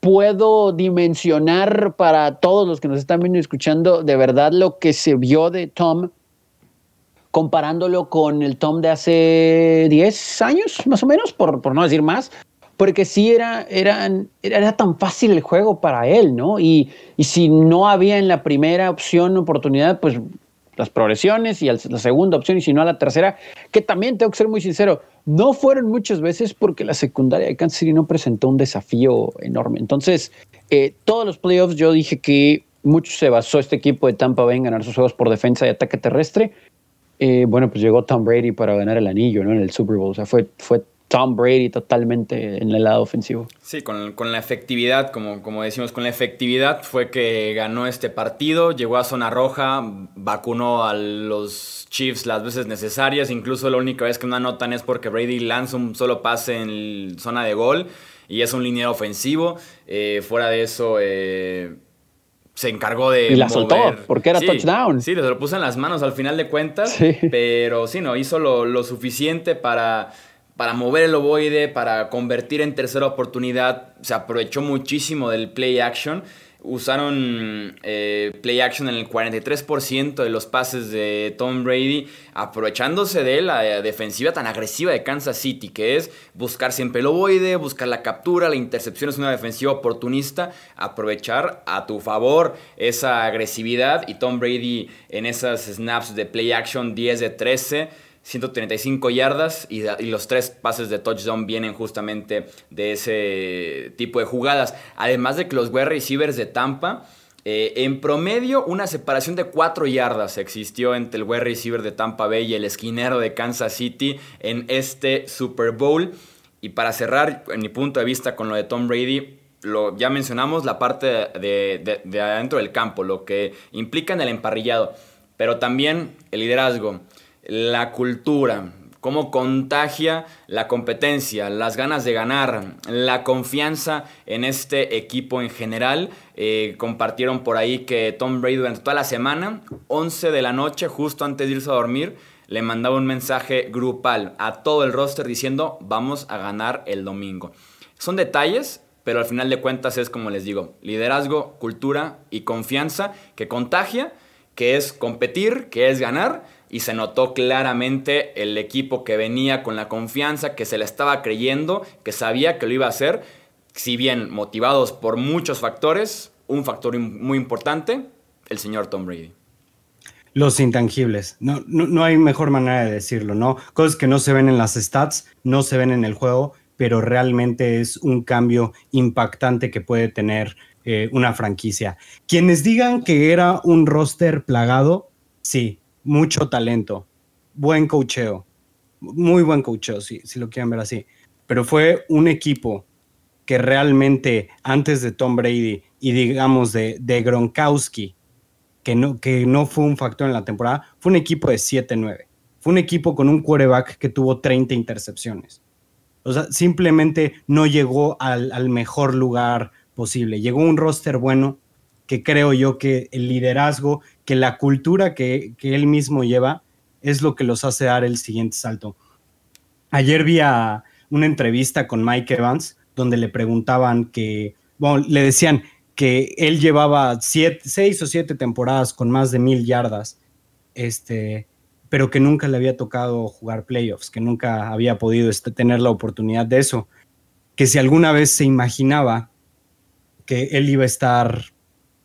puedo dimensionar para todos los que nos están viendo y escuchando de verdad lo que se vio de Tom comparándolo con el Tom de hace 10 años, más o menos, por, por no decir más, porque sí era, era, era, tan fácil el juego para él, ¿no? Y, y si no había en la primera opción oportunidad, pues las progresiones y la segunda opción y si no a la tercera, que también tengo que ser muy sincero, no fueron muchas veces porque la secundaria de Kansas City no presentó un desafío enorme. Entonces, eh, todos los playoffs yo dije que mucho se basó este equipo de Tampa Bay en ganar sus juegos por defensa y ataque terrestre. Eh, bueno, pues llegó Tom Brady para ganar el anillo ¿no? en el Super Bowl. O sea, fue, fue Tom Brady totalmente en el lado ofensivo. Sí, con, la efectividad, como, como decimos, con la efectividad fue que ganó este partido, llegó a zona roja, vacunó a los Chiefs las veces necesarias, incluso la única vez que no anotan es porque Brady lanza un solo pase en zona de gol y es un liniero ofensivo. Eh, fuera de eso... Eh, se encargó de. Y la soltó, porque era touchdown. Sí, se lo puso en las manos al final de cuentas. Pero sí, no, hizo lo, lo suficiente para para mover el ovoide, para convertir en tercera oportunidad. Se aprovechó muchísimo del play action. Usaron eh, play action en el 43% de los pases de Tom Brady, aprovechándose de la defensiva tan agresiva de Kansas City, que es buscar siempre el ovoide, buscar la captura, la intercepción es una defensiva oportunista, aprovechar a tu favor esa agresividad y Tom Brady en esas snaps de play action 10 de 13 135 yardas y, los tres pases de touchdown vienen justamente de ese tipo de jugadas. Además de que los wide receivers de Tampa, eh, en promedio una separación de 4 yardas existió entre el wide receiver de Tampa Bay y el esquinero de Kansas City en este Super Bowl. Y para cerrar, en mi punto de vista con lo de Tom Brady, lo, ya mencionamos la parte de, de adentro del campo, lo que implica en el emparrillado, pero también el liderazgo la cultura, cómo contagia la competencia, las ganas de ganar, la confianza en este equipo en general. Eh, compartieron por ahí que Tom Brady durante toda la semana, 11 de la noche, justo antes de irse a dormir, le mandaba un mensaje grupal a todo el roster diciendo vamos a ganar el domingo. Son detalles, pero al final de cuentas es como les digo, liderazgo, cultura y confianza que contagia, que es competir, que es ganar y se notó claramente el equipo que venía con la confianza, que se le estaba creyendo, que sabía que lo iba a hacer, si bien motivados por muchos factores, un factor muy importante, el señor Tom Brady. Los intangibles. No, no, hay mejor manera de decirlo, ¿no? Cosas que no se ven en las stats, no se ven en el juego, pero realmente es un cambio impactante que puede tener eh, una franquicia. Quienes digan que era un roster plagado, sí, mucho talento, buen cocheo, muy buen cocheo, si, si lo quieren ver así. Pero fue un equipo que realmente antes de Tom Brady y digamos de, de Gronkowski, que no, que no fue un factor en la temporada, fue un equipo de 7-9. Fue un equipo con un quarterback que tuvo 30 intercepciones. O sea, simplemente no llegó al, mejor lugar posible. Llegó un roster bueno que creo yo que el liderazgo, que la cultura que, que él mismo lleva, es lo que los hace dar el siguiente salto. Ayer vi una entrevista con Mike Evans donde le preguntaban que, bueno, le decían, que él llevaba seis o siete temporadas con más de mil yardas, este, pero que nunca le había tocado jugar playoffs, que nunca había podido este, tener la oportunidad de eso, que si alguna vez se imaginaba que él iba a estar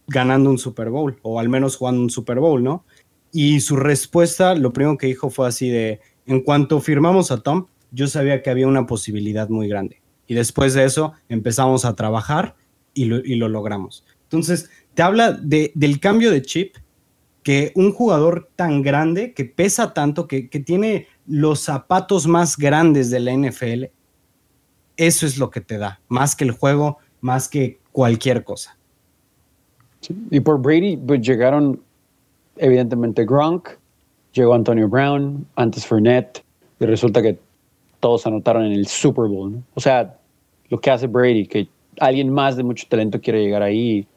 ganando un Super Bowl, o al menos jugando un Super Bowl, ¿no? Y su respuesta, lo primero que dijo fue así de, en cuanto firmamos a Tom, yo sabía que había una posibilidad muy grande. Y después de eso empezamos a trabajar y lo, logramos. Entonces, te habla del cambio de chip, que un jugador tan grande, que pesa tanto, que, tiene los zapatos más grandes de la NFL, eso es lo que te da, más que el juego, más que cualquier cosa. Y por Brady, pues llegaron evidentemente Gronk, llegó Antonio Brown, antes Fournette, y resulta que todos anotaron en el Super Bowl. O sea, lo que hace Brady, que alguien más de mucho talento quiere llegar ahí.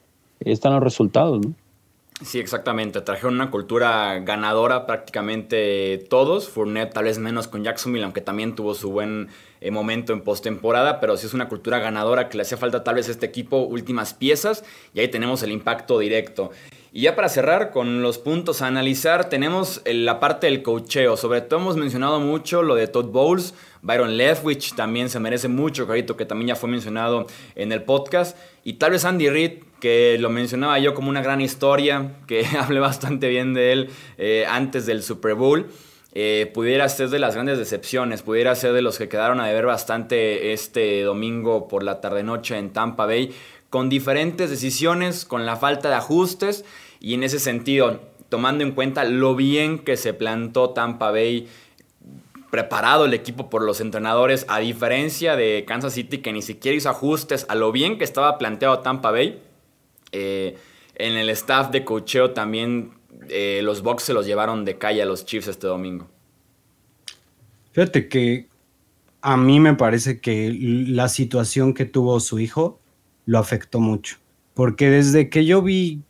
Están los resultados, ¿no? Sí, exactamente. Trajeron una cultura ganadora prácticamente todos. Fournette tal vez menos con Jacksonville, aunque también tuvo su buen eh, momento en postemporada, pero sí es una cultura ganadora que le hacía falta tal vez este equipo últimas piezas y ahí tenemos el impacto directo. Y ya para cerrar con los puntos a analizar, tenemos la parte del cocheo. Sobre todo hemos mencionado mucho lo de Todd Bowles, Byron Leftwich también se merece mucho crédito, que también ya fue mencionado en el podcast. Y tal vez Andy Reid, que lo mencionaba yo como una gran historia, que hablé bastante bien de él eh, antes del Super Bowl. Eh, pudiera ser de las grandes decepciones, pudiera ser de los que quedaron a deber bastante este domingo por la tarde-noche en Tampa Bay, con diferentes decisiones, con la falta de ajustes y en ese sentido, tomando en cuenta lo bien que se plantó Tampa Bay, preparado el equipo por los entrenadores, a diferencia de Kansas City que ni siquiera hizo ajustes a lo bien que estaba planteado Tampa Bay, eh, en el staff de cocheo también eh, los Bucks se los llevaron de calle a los Chiefs este domingo. Fíjate que a mí me parece que la situación que tuvo su hijo lo afectó mucho. Porque desde que yo vi,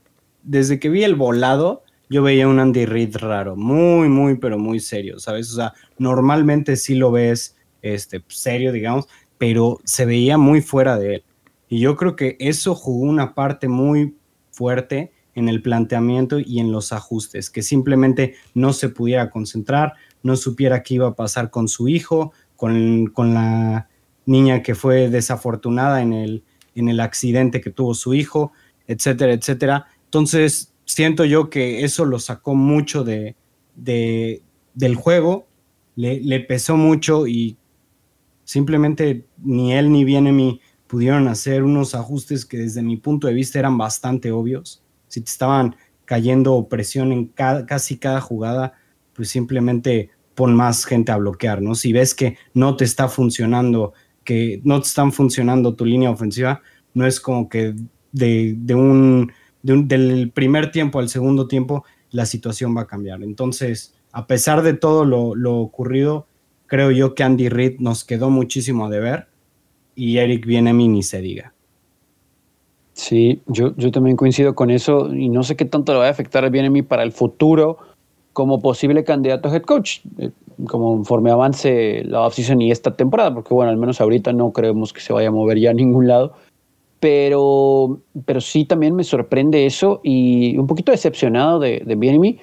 desde que vi el volado, yo veía un Andy Reid raro, muy, muy, pero muy serio, ¿sabes? O sea, normalmente sí lo ves este, serio, digamos, pero se veía muy fuera de él. Y yo creo que eso jugó una parte muy fuerte en el planteamiento y en los ajustes, que simplemente no se pudiera concentrar, no supiera qué iba a pasar con su hijo, con, con la niña que fue desafortunada en el, en el accidente que tuvo su hijo, etcétera, etcétera. Entonces, siento yo que eso lo sacó mucho de, del juego, le, le, pesó mucho y simplemente ni él ni Bienemi pudieron hacer unos ajustes que desde mi punto de vista eran bastante obvios. Si te estaban cayendo presión en casi cada jugada, pues simplemente pon más gente a bloquear, ¿no? Si ves que no te está funcionando, que no te están funcionando tu línea ofensiva, no es como que de, un, del primer tiempo al segundo tiempo la situación va a cambiar. Entonces, a pesar de todo lo, ocurrido, creo yo que Andy Reid nos quedó muchísimo a deber y Eric Bienemi ni se diga. Sí, yo, yo también coincido con eso y no sé qué tanto le va a afectar a Bienemi para el futuro, como posible candidato a head coach, eh, conforme avance la offseason y esta temporada, porque bueno, al menos ahorita no creemos que se vaya a mover ya a ningún lado. Pero, pero sí también me sorprende eso y un poquito decepcionado de, de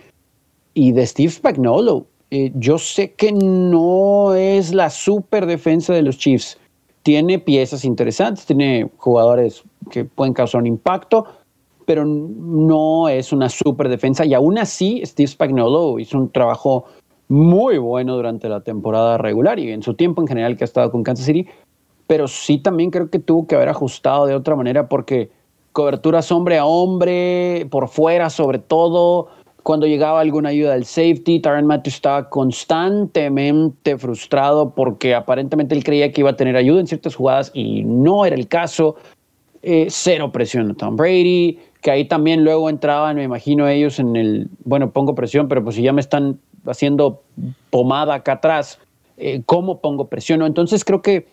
y de Steve Spagnuolo. Eh, yo sé que no es la super defensa de los Chiefs. Tiene piezas interesantes, tiene jugadores que pueden causar un impacto, pero no es una super defensa. Y aún así, Steve Spagnuolo hizo un trabajo muy bueno durante la temporada regular y en su tiempo en general que ha estado con Kansas City. Pero sí también creo que tuvo que haber ajustado de otra manera porque coberturas hombre a hombre, por fuera sobre todo, cuando llegaba alguna ayuda del safety, Tyron Matthews estaba constantemente frustrado porque aparentemente él creía que iba a tener ayuda en ciertas jugadas y no era el caso. Eh, cero presión a Tom Brady, que ahí también luego entraban, me imagino ellos en el, bueno, pongo presión, pero pues si ya me están haciendo pomada acá atrás, eh, ¿cómo pongo presión? Entonces creo que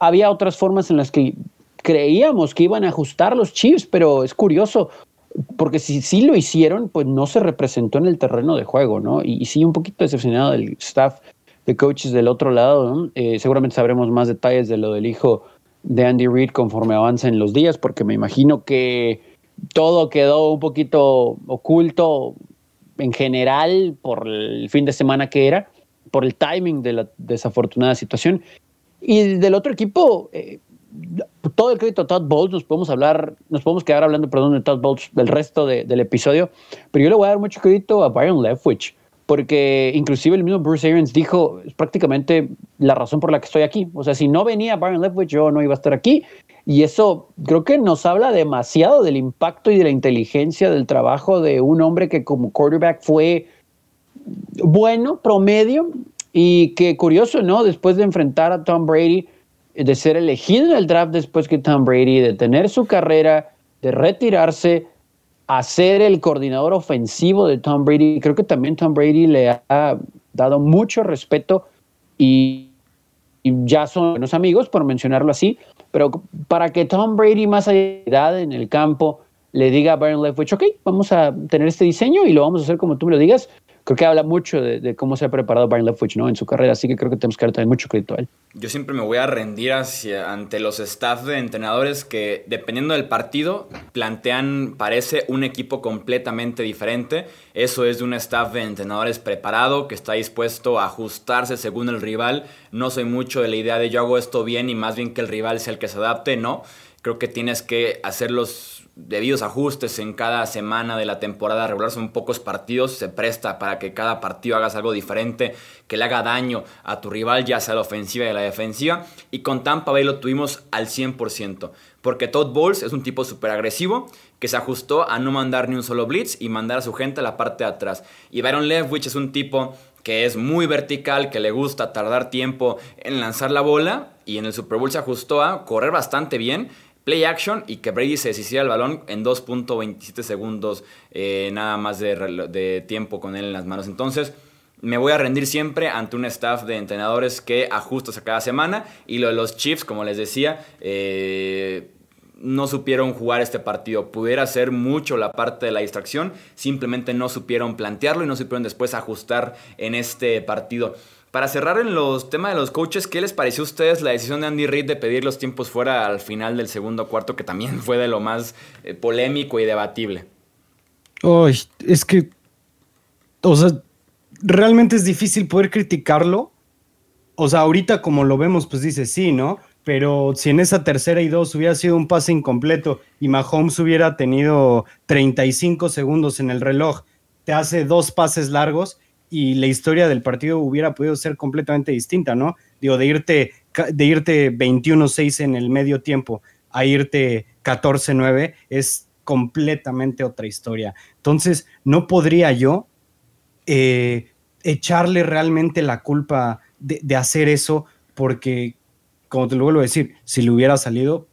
había otras formas en las que creíamos que iban a ajustar los chips, pero es curioso, porque si sí lo hicieron, pues no se representó en el terreno de juego, ¿no? Y, sí un poquito decepcionado del staff de coaches del otro lado, ¿no? Eh, seguramente sabremos más detalles de lo del hijo de Andy Reid conforme avancen los días, porque me imagino que todo quedó un poquito oculto en general por el fin de semana que era, por el timing de la desafortunada situación. Y del otro equipo, eh, todo el crédito a Todd Bowles, nos podemos hablar, nos podemos quedar hablando, perdón, de Todd Bowles del resto del episodio, pero yo le voy a dar mucho crédito a Byron Leftwich, porque inclusive el mismo Bruce Arians dijo, es prácticamente la razón por la que estoy aquí. O sea, si no venía Byron Leftwich, yo no iba a estar aquí. Y eso creo que nos habla demasiado del impacto y de la inteligencia del trabajo de un hombre que como quarterback fue bueno, promedio, y que curioso, ¿no? Después de enfrentar a Tom Brady, de ser elegido en el draft después que Tom Brady, de tener su carrera, de retirarse, a ser el coordinador ofensivo de Tom Brady, creo que también Tom Brady le ha dado mucho respeto y, ya son buenos amigos, por mencionarlo así, pero para que Tom Brady, más allá en el campo, le diga a Byron Leftwich, ok, vamos a tener este diseño y lo vamos a hacer como tú me lo digas, creo que habla mucho de, cómo se ha preparado Byron Leftwich ¿no? en su carrera, así que creo que tenemos que dar también mucho crédito a él. Yo siempre me voy a rendir ante los staff de entrenadores que, dependiendo del partido, plantean, parece, un equipo completamente diferente. Eso es de un staff de entrenadores preparado, que está dispuesto a ajustarse según el rival. No soy mucho de la idea de yo hago esto bien y más bien que el rival sea el que se adapte, no. Creo que tienes que hacer los debidos ajustes en cada semana de la temporada regular. Son pocos partidos, se presta para que cada partido hagas algo diferente, que le haga daño a tu rival, ya sea la ofensiva y la defensiva. Y con Tampa Bay lo tuvimos al 100%, porque Todd Bowles es un tipo súper agresivo que se ajustó a no mandar ni un solo blitz y mandar a su gente a la parte de atrás. Y Byron Leftwich es un tipo que es muy vertical, que le gusta tardar tiempo en lanzar la bola y en el Super Bowl se ajustó a correr bastante bien play action y que Brady se deshiciera el balón en 2.27 segundos eh, nada más de, tiempo con él en las manos. Entonces, me voy a rendir siempre ante un staff de entrenadores que ajustas a cada semana. Y lo de los Chiefs, como les decía, eh, no supieron jugar este partido. Pudiera ser mucho la parte de la distracción, simplemente no supieron plantearlo y no supieron después ajustar en este partido. Para cerrar en los temas de los coaches, ¿qué les pareció a ustedes la decisión de Andy Reid de pedir los tiempos fuera al final del segundo cuarto, que también fue de lo más eh, polémico y debatible? Ay, es que, o sea, realmente es difícil poder criticarlo. O sea, ahorita como lo vemos, pues dice sí, ¿no? Pero si en esa tercera y dos hubiera sido un pase incompleto y Mahomes hubiera tenido 35 segundos en el reloj, te hace dos pases largos y la historia del partido hubiera podido ser completamente distinta, ¿no? Digo, de irte, de irte 21-6 en el medio tiempo a irte 14-9 es completamente otra historia. Entonces, no podría yo eh, echarle realmente la culpa de, hacer eso porque, como te lo vuelvo a decir, si le hubiera salido,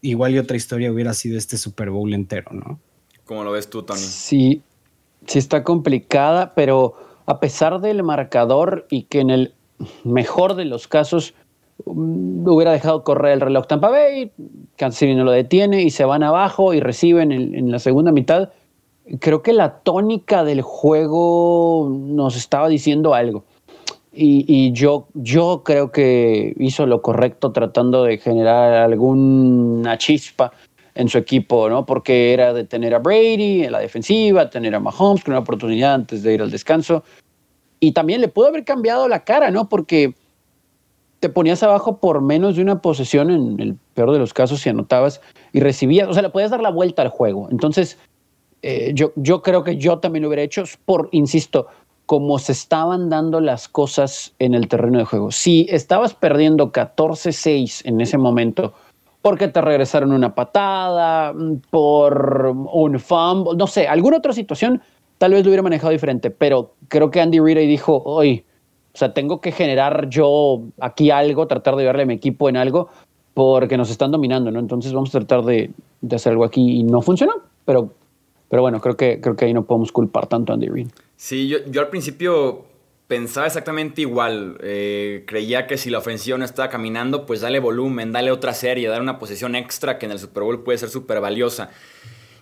igual y otra historia hubiera sido este Super Bowl entero, ¿no? ¿Cómo lo ves tú, Tony? Sí, sí está complicada, pero a pesar del marcador y que en el mejor de los casos mm, hubiera dejado correr el reloj Tampa Bay, Kansas no lo detiene y se van abajo y reciben en, la segunda mitad. creo que la tónica del juego nos estaba diciendo algo. Y, yo, yo creo que hizo lo correcto tratando de generar alguna chispa en su equipo, ¿no? Porque era de tener a Brady en la defensiva, tener a Mahomes con una oportunidad antes de ir al descanso. Y también le pudo haber cambiado la cara, ¿no? Porque te ponías abajo por menos de una posesión en el peor de los casos si anotabas y recibías, o sea, le podías dar la vuelta al juego. Entonces, eh, yo, yo creo que yo también lo hubiera hecho por, insisto, como se estaban dando las cosas en el terreno de juego. Si estabas perdiendo 14-6 en ese momento, porque te regresaron una patada, por un fumble, no sé, alguna otra situación, tal vez lo hubiera manejado diferente, pero creo que Andy Reid dijo, hoy, o sea, tengo que generar yo aquí algo, tratar de ayudarle a mi equipo en algo, porque nos están dominando, ¿no? Entonces vamos a tratar de, de hacer algo aquí y no funcionó, pero pero bueno, creo que, creo que ahí no podemos culpar tanto a Andy Reid. Sí, yo, yo al principio pensaba exactamente igual. Eh, creía que si la ofensiva no estaba caminando, pues dale volumen, dale otra serie, dale una posición extra que en el Super Bowl puede ser súper valiosa.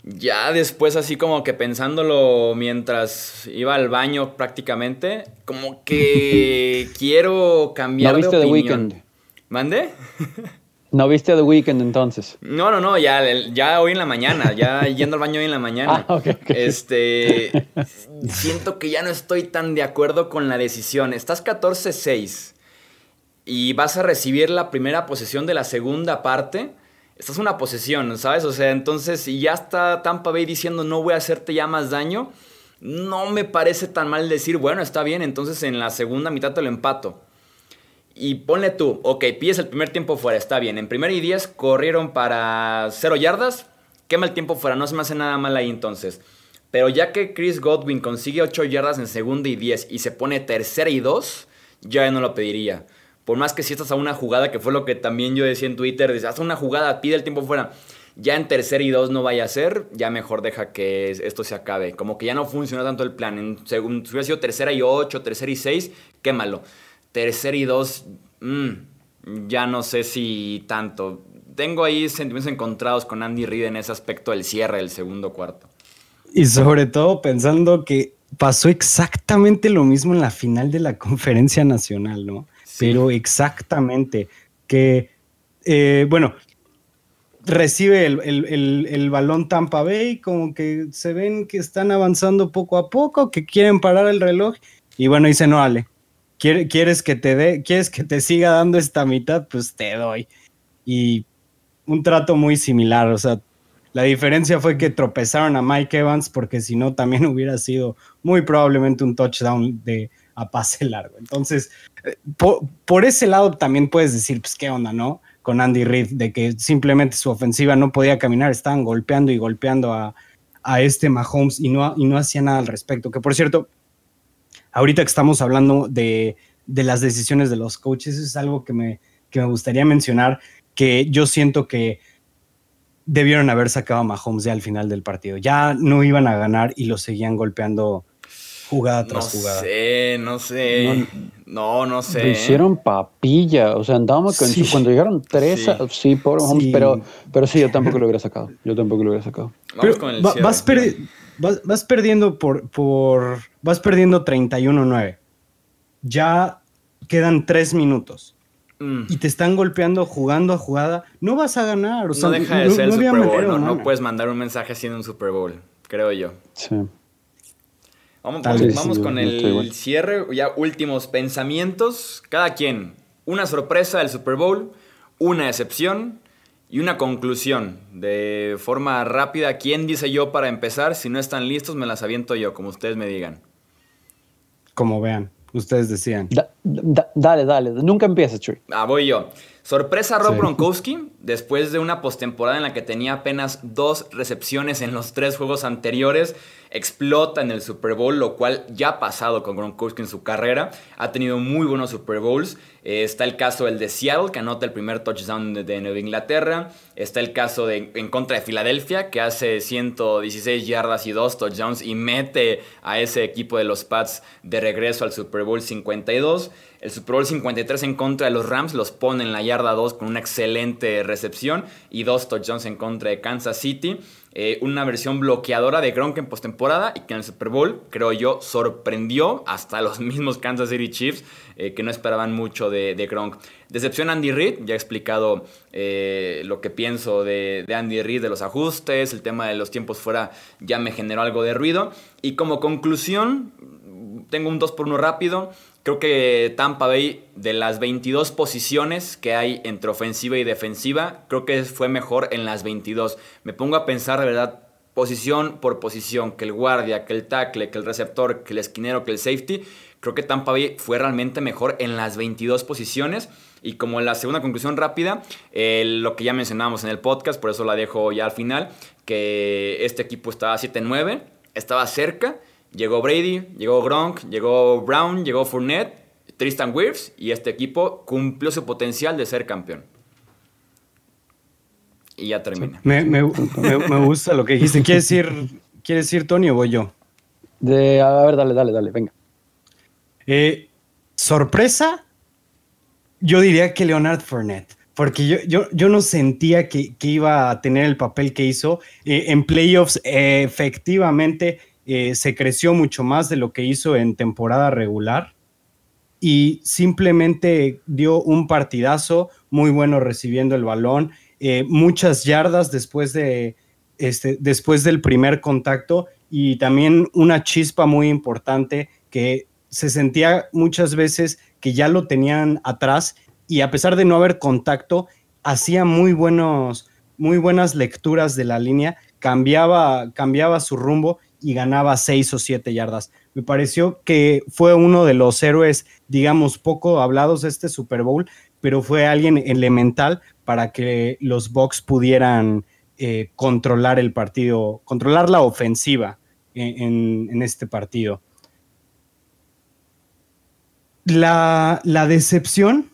Ya después, así como que pensándolo mientras iba al baño prácticamente, como que quiero cambiar ¿No de opinión. ¿Mande? ¿No viste The Weeknd entonces? No, no, no, ya, ya hoy en la mañana, ya yendo al baño hoy en la mañana. Ah, okay, Este, siento que ya no estoy tan de acuerdo con la decisión. Estás 14-6 y vas a recibir la primera posesión de la segunda parte. Estás una posesión, ¿sabes? O sea, entonces, si ya está Tampa Bay diciendo no voy a hacerte ya más daño, no me parece tan mal decir, bueno, está bien, entonces en la segunda mitad te lo empato. Y ponle tú, ok, pides el primer tiempo fuera, está bien. En primer y diez corrieron para cero yardas, quema el tiempo fuera, no se me hace nada mal ahí entonces. Pero ya que Chris Godwin consigue 8 yardas en segunda y 10 y se pone tercera y 2, ya no lo pediría. Por más que si estás a una jugada, que fue lo que también yo decía en Twitter, dice, haz una jugada, pide el tiempo fuera. Ya en tercera y 2 no vaya a ser, ya mejor deja que esto se acabe. Como que ya no funciona tanto el plan. En, según, si hubiera sido tercera y 8, tercera y 6, quémalo. Tercer y dos, mm, ya no sé si tanto. Tengo ahí sentimientos encontrados con Andy Reid en ese aspecto del cierre del segundo cuarto. Y sobre todo pensando que pasó exactamente lo mismo en la final de la conferencia nacional, ¿no? Pero exactamente. Que, eh, bueno, recibe el, el, balón Tampa Bay, como que se ven que están avanzando poco a poco, que quieren parar el reloj. Y bueno, dice, no, Ale, ¿Quieres que te dé, quieres que te siga dando esta mitad? Pues te doy. Y un trato muy similar, o sea, la diferencia fue que tropezaron a Mike Evans porque si no también hubiera sido muy probablemente un touchdown de a pase largo. Entonces, eh, por, ese lado también puedes decir, pues qué onda, ¿no? Con Andy Reid, de que simplemente su ofensiva no podía caminar, estaban golpeando y golpeando a, a este Mahomes y no, y no hacía nada al respecto. Que por cierto, ahorita que estamos hablando de, las decisiones de los coaches, es algo que me, me gustaría mencionar, que yo siento que debieron haber sacado a Mahomes ya al final del partido. Ya no iban a ganar y lo seguían golpeando jugada tras jugada. No sé, no sé. No, no, sé. Lo hicieron papilla. O sea, andábamos con cuando llegaron tres. Sí, pobre Mahomes, pero, pero sí, yo tampoco lo hubiera sacado. Yo tampoco lo hubiera sacado. Vamos con el vas, vas, perdiendo por, por. Vas perdiendo 31-9. Ya quedan tres minutos. Mm. Y te están golpeando jugando a jugada. No vas a ganar. no deja de ser el Super Bowl. No, puedes mandar un mensaje en un Super Bowl, creo yo. Sí. Vamos, vamos, con el cierre. Ya últimos pensamientos. Cada quien. Una sorpresa del Super Bowl. Una excepción y una conclusión de forma rápida. ¿Quién dice yo para empezar? Si no están listos, me las aviento yo, como ustedes me digan. Como vean, ustedes decían. dale, dale, nunca empieces, Chuy. Ah, voy yo. Sorpresa Rob Gronkowski, después de una postemporada en la que tenía apenas dos recepciones en los tres juegos anteriores, explota en el Super Bowl, lo cual ya ha pasado con Gronkowski en su carrera. Ha tenido muy buenos Super Bowls. Eh, está el caso del de Seattle, que anota el primer touchdown de, Nueva Inglaterra. Está el caso de en contra de Filadelfia, que hace 116 yardas y dos touchdowns y mete a ese equipo de los Pats de regreso al Super Bowl 52. El Super Bowl 53 en contra de los Rams los pone en la yarda 2 con una excelente recepción y dos touchdowns en contra de Kansas City. Eh, una versión bloqueadora de Gronk en postemporada y que en el Super Bowl, creo yo, sorprendió hasta los mismos Kansas City Chiefs eh, que no esperaban mucho de, de, Gronk. Decepción Andy Reid, ya he explicado eh, lo que pienso de, de, Andy Reid, de los ajustes, el tema de los tiempos fuera ya me generó algo de ruido. Y como conclusión, tengo un 2 por 1 rápido. Creo que Tampa Bay, de las 22 posiciones que hay entre ofensiva y defensiva, creo que fue mejor en las 22. Me pongo a pensar de verdad posición por posición, que el guardia, que el tackle, que el receptor, que el esquinero, que el safety. Creo que Tampa Bay fue realmente mejor en las 22 posiciones. Y como la segunda conclusión rápida, lo que ya mencionábamos en el podcast, por eso la dejo ya al final, que este equipo estaba 7-9, estaba cerca Llegó Brady, llegó Gronk, llegó Brown, llegó Fournette, Tristan Wirfs y este equipo cumplió su potencial de ser campeón. Y ya termina. Me, gusta lo que dijiste. ¿Quieres decir, ¿Quieres decir Tony o voy yo? De, a ver, dale, dale, dale, venga. Eh, sorpresa, yo diría que Leonard Fournette porque yo, yo, yo, no sentía que, iba a tener el papel que hizo. Eh, en playoffs, efectivamente, eh, se creció mucho más de lo que hizo en temporada regular y simplemente dio un partidazo muy bueno recibiendo el balón, eh, muchas yardas después, de, este, después del primer contacto y también una chispa muy importante que se sentía muchas veces que ya lo tenían atrás y a pesar de no haber contacto, hacía muy, buenos, muy buenas lecturas de la línea, cambiaba, cambiaba su rumbo y ganaba seis o siete yardas. Me pareció que fue uno de los héroes, digamos, poco hablados de este Super Bowl, pero fue alguien elemental para que los Bucks pudieran eh, controlar el partido, controlar la ofensiva en, este partido. La, la, decepción,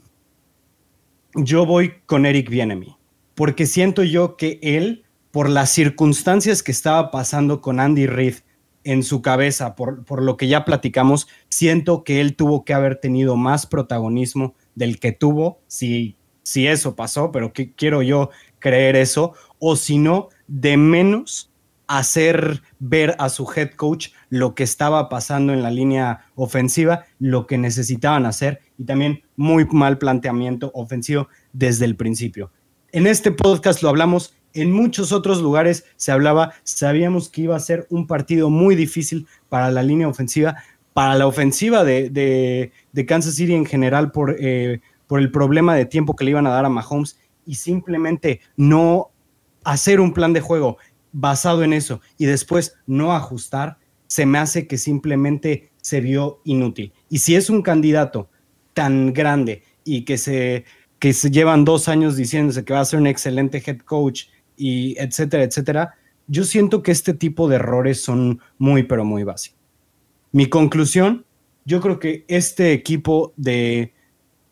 yo voy con Eric Bienemy, porque siento yo que él por las circunstancias que estaba pasando con Andy Reid en su cabeza, por, lo que ya platicamos, siento que él tuvo que haber tenido más protagonismo del que tuvo, si, si eso pasó, pero quiero yo creer eso, o si no, de menos hacer ver a su head coach lo que estaba pasando en la línea ofensiva, lo que necesitaban hacer y también muy mal planteamiento ofensivo desde el principio. En este podcast lo hablamos en muchos otros lugares se hablaba, sabíamos que iba a ser un partido muy difícil para la línea ofensiva, para la ofensiva de, Kansas City en general por, eh, por el problema de tiempo que le iban a dar a Mahomes y simplemente no hacer un plan de juego basado en eso y después no ajustar, se me hace que simplemente se vio inútil. Y si es un candidato tan grande y que se, que se llevan dos años diciéndose que va a ser un excelente head coach y etcétera, etcétera, yo siento que este tipo de errores son muy, pero muy básicos. Mi conclusión, yo creo que este equipo de,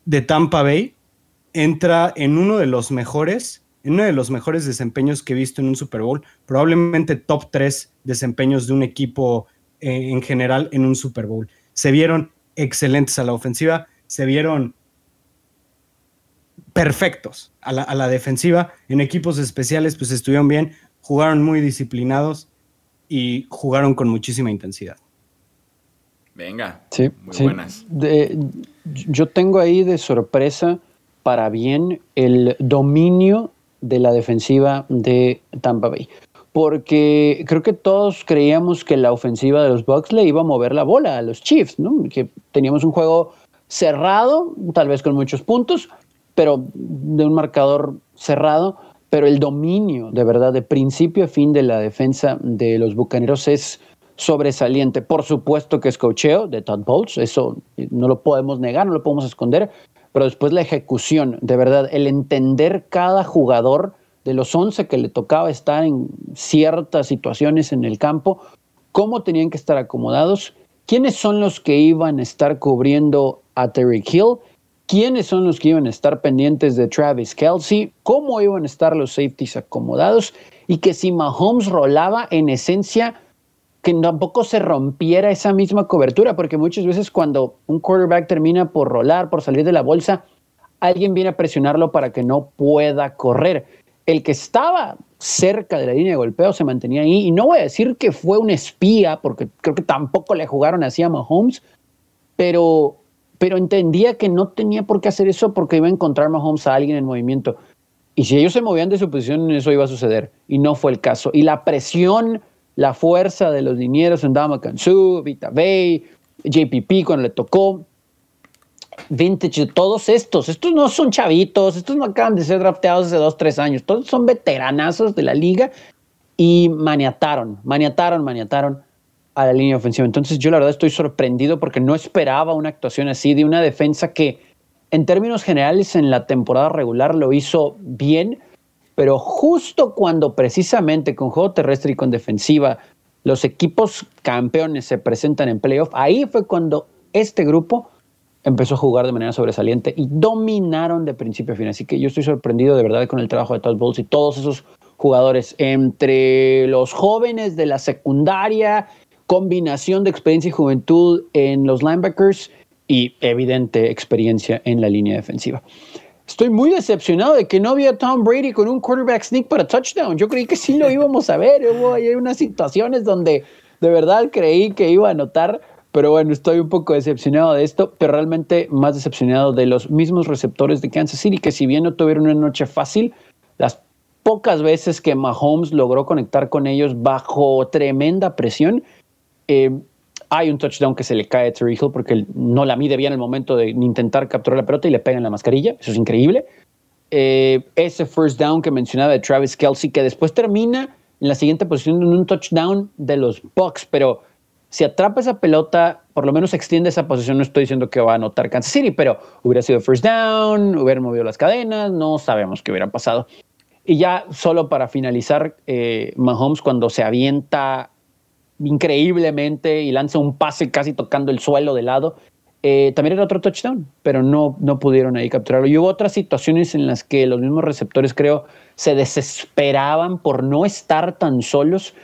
de Tampa Bay entra en uno de los mejores, en uno de los mejores desempeños que he visto en un Super Bowl, probablemente top 3 desempeños de un equipo eh, en general en un Super Bowl. Se vieron excelentes a la ofensiva, se vieron perfectos a la, defensiva. En equipos especiales, pues estuvieron bien, jugaron muy disciplinados y jugaron con muchísima intensidad. Venga, sí, muy buenas. yo tengo ahí de sorpresa para bien el dominio de la defensiva de Tampa Bay. Porque creo que todos creíamos que la ofensiva de los Bucks le iba a mover la bola a los Chiefs, ¿no? Que teníamos un juego cerrado, tal vez con muchos puntos, pero de un marcador cerrado, pero el dominio de verdad de principio a fin de la defensa de los Bucaneros es sobresaliente. Por supuesto que es cocheo de Todd Bowles, eso no lo podemos negar, no lo podemos esconder, pero después la ejecución, de verdad, el entender cada jugador de los 11 que le tocaba estar en ciertas situaciones en el campo, cómo tenían que estar acomodados, quiénes son los que iban a estar cubriendo a Terry Hill quiénes son los que iban a estar pendientes de Travis Kelsey, cómo iban a estar los safeties acomodados y que si Mahomes rolaba, en esencia, que tampoco se rompiera esa misma cobertura, porque muchas veces cuando un quarterback termina por rolar, por salir de la bolsa, alguien viene a presionarlo para que no pueda correr. El que estaba cerca de la línea de golpeo se mantenía ahí, y no voy a decir que fue un espía, porque creo que tampoco le jugaron así a Mahomes, pero, pero entendía que no tenía por qué hacer eso porque iba a encontrar Mahomes a alguien en movimiento. Y si ellos se movían de su posición, eso iba a suceder. Y no fue el caso. Y la presión la fuerza de los dineros en Dama Kansu, Vita Bay, JPP cuando le tocó, Vintage, todos estos, estos no son chavitos, estos no acaban de ser drafteados hace dos, tres años, todos son veteranazos de la liga y maniataron, maniataron, maniataron a la línea ofensiva. Entonces yo la verdad estoy sorprendido porque no esperaba una actuación así de una defensa que en términos generales en la temporada regular lo hizo bien, pero justo cuando precisamente con juego terrestre y con defensiva los equipos campeones se presentan en playoff, ahí fue cuando este grupo empezó a jugar de manera sobresaliente y dominaron de principio a fin. Así que yo estoy sorprendido de verdad con el trabajo de Todd Bowles y todos esos jugadores entre los jóvenes de la secundaria, combinación de experiencia y juventud en los linebackers y evidente experiencia en la línea defensiva. Estoy muy decepcionado de que no había Tom Brady con un quarterback sneak para touchdown. Yo creí que sí lo íbamos a ver. Hubo hay unas situaciones donde de verdad creí que iba a anotar, pero bueno, estoy un poco decepcionado de esto, pero realmente más decepcionado de los mismos receptores de Kansas City, que si bien no tuvieron una noche fácil, las pocas veces que Mahomes logró conectar con ellos bajo tremenda presión, eh, hay un touchdown que se le cae a Terry Hill porque no la mide bien en el momento de intentar capturar la pelota y le pega en la mascarilla. Eso es increíble. Eh, ese first down que mencionaba de Travis Kelsey, que después termina en la siguiente posición en un touchdown de los Bucks, pero si atrapa esa pelota, por lo menos extiende esa posición. No estoy diciendo que va a anotar Kansas City, pero hubiera sido first down, hubiera movido las cadenas, no sabemos qué hubiera pasado. Y ya solo para finalizar, eh, Mahomes cuando se avienta increíblemente y lanza un pase casi tocando el suelo de lado. Eh, también era otro touchdown, pero no, no pudieron ahí capturarlo. Y hubo otras situaciones en las que los mismos receptores, creo, se desesperaban por no estar tan solos.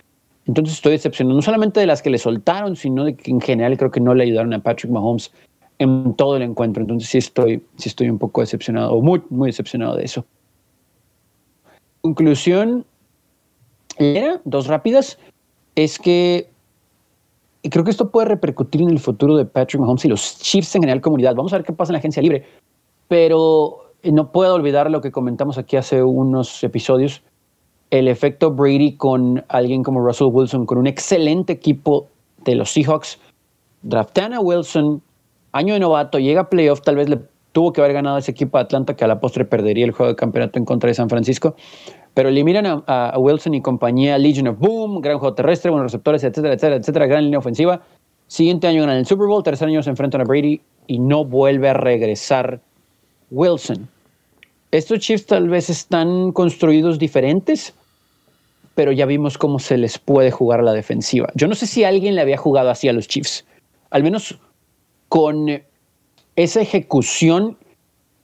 Entonces estoy decepcionado, no solamente de las que le soltaron, sino de que en general creo que no le ayudaron a Patrick Mahomes en todo el encuentro. Entonces sí estoy, sí estoy un poco decepcionado, o muy, muy decepcionado de eso. Conclusión, era dos rápidas es que creo que esto puede repercutir en el futuro de Patrick Mahomes y los Chiefs en general comunidad. Vamos a ver qué pasa en la agencia libre, pero eh, no puedo olvidar lo que comentamos aquí hace unos episodios, el efecto Brady con alguien como Russell Wilson, con un excelente equipo de los Seahawks. Draftean a Wilson, año de novato, llega a playoff, tal vez le tuvo que haber ganado ese equipo de Atlanta que a la postre perdería el juego de campeonato en contra de San Francisco. Pero eliminan a, Wilson y compañía, Legion of Boom, gran juego terrestre, buenos receptores, etcétera, etcétera, etcétera, gran línea ofensiva. Siguiente año ganan el Super Bowl, tercer año se enfrentan a Brady y no vuelve a regresar Wilson. Estos Chiefs tal vez están construidos diferentes, pero ya vimos cómo se les puede jugar a la defensiva. Yo no sé si alguien le había jugado así a los Chiefs, al menos con esa ejecución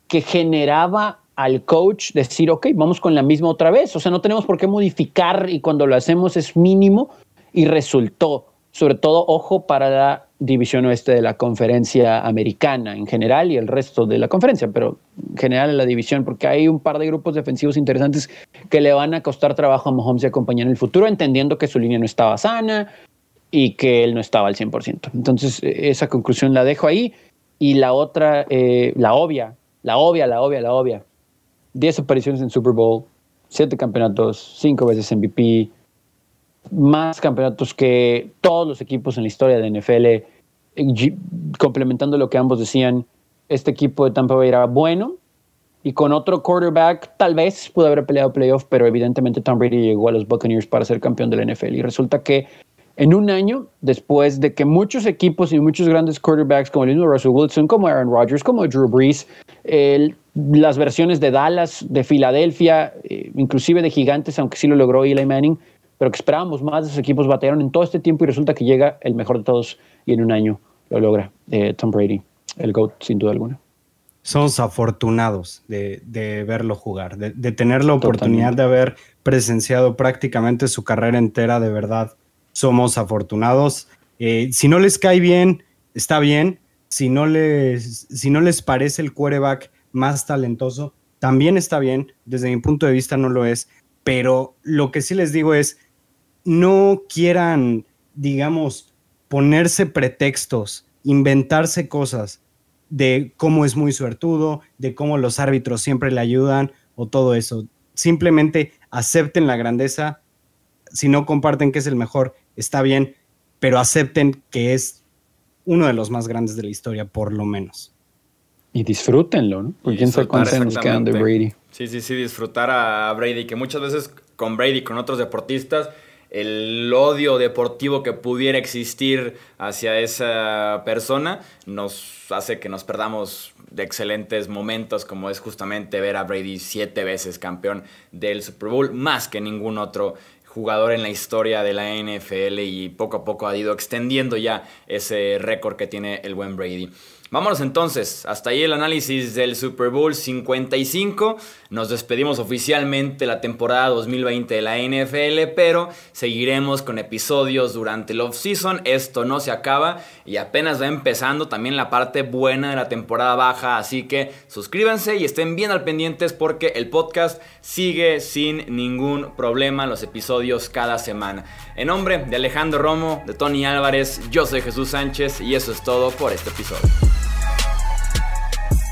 que generaba al coach decir, ok, vamos con la misma otra vez. O sea, no tenemos por qué modificar y cuando lo hacemos es mínimo y resultó. Sobre todo, ojo para la división oeste de la conferencia americana en general y el resto de la conferencia, pero en general en la división, porque hay un par de grupos defensivos interesantes que le van a costar trabajo a Mahomes y a compañía en el futuro, entendiendo que su línea no estaba sana y que él no estaba al 100%. Entonces, esa conclusión la dejo ahí. Y la otra, eh, la obvia, la obvia, la obvia, la obvia, 10 apariciones en Super Bowl, 7 campeonatos, 5 veces MVP, más campeonatos que todos los equipos en la historia de NFL, complementando lo que ambos decían, este equipo de Tampa Bay era bueno y con otro quarterback tal vez pudo haber peleado playoff, pero evidentemente Tom Brady llegó a los Buccaneers para ser campeón de la NFL y resulta que en un año, después de que muchos equipos y muchos grandes quarterbacks como el mismo Russell Wilson, como Aaron Rodgers, como Drew Brees, las versiones de Dallas, de Filadelfia, eh, inclusive de Gigantes, aunque sí lo logró Eli Manning, pero que esperábamos más de esos equipos, batearon en todo este tiempo y resulta que llega el mejor de todos y en un año lo logra eh, Tom Brady, el GOAT sin duda alguna. Somos afortunados de, verlo jugar, de, tener la oportunidad de haber presenciado prácticamente su carrera entera de verdad somos afortunados. Eh, si no les cae bien, está bien. Si no les, si no les parece el quarterback más talentoso, también está bien. Desde mi punto de vista no lo es. Pero lo que sí les digo es, no quieran, digamos, ponerse pretextos, inventarse cosas de cómo es muy suertudo, de cómo los árbitros siempre le ayudan o todo eso. Simplemente acepten la grandeza. Si no comparten que es el mejor, está bien, pero acepten que es uno de los más grandes de la historia, por lo menos. Y disfrútenlo, ¿no? Porque quién sabe cuántos quedan de Brady. Sí, sí, sí, disfrutar a Brady, que muchas veces con Brady, con otros deportistas, el odio deportivo que pudiera existir hacia esa persona nos hace que nos perdamos de excelentes momentos como es justamente ver a Brady siete veces campeón del Super Bowl, más que ningún otro jugador en la historia de la NFL y poco a poco ha ido extendiendo ya ese récord que tiene el buen Brady. Vámonos entonces, hasta ahí el análisis del Super Bowl 55. Nos despedimos oficialmente la temporada 2020 de la NFL, pero seguiremos con episodios durante el off-season. Esto no se acaba y apenas va empezando también la parte buena de la temporada baja, así que suscríbanse y estén bien al pendientes porque el podcast sigue sin ningún problema los episodios cada semana. En nombre de Alejandro Romo, de Tony Álvarez, yo soy Jesús Sánchez y eso es todo por este episodio.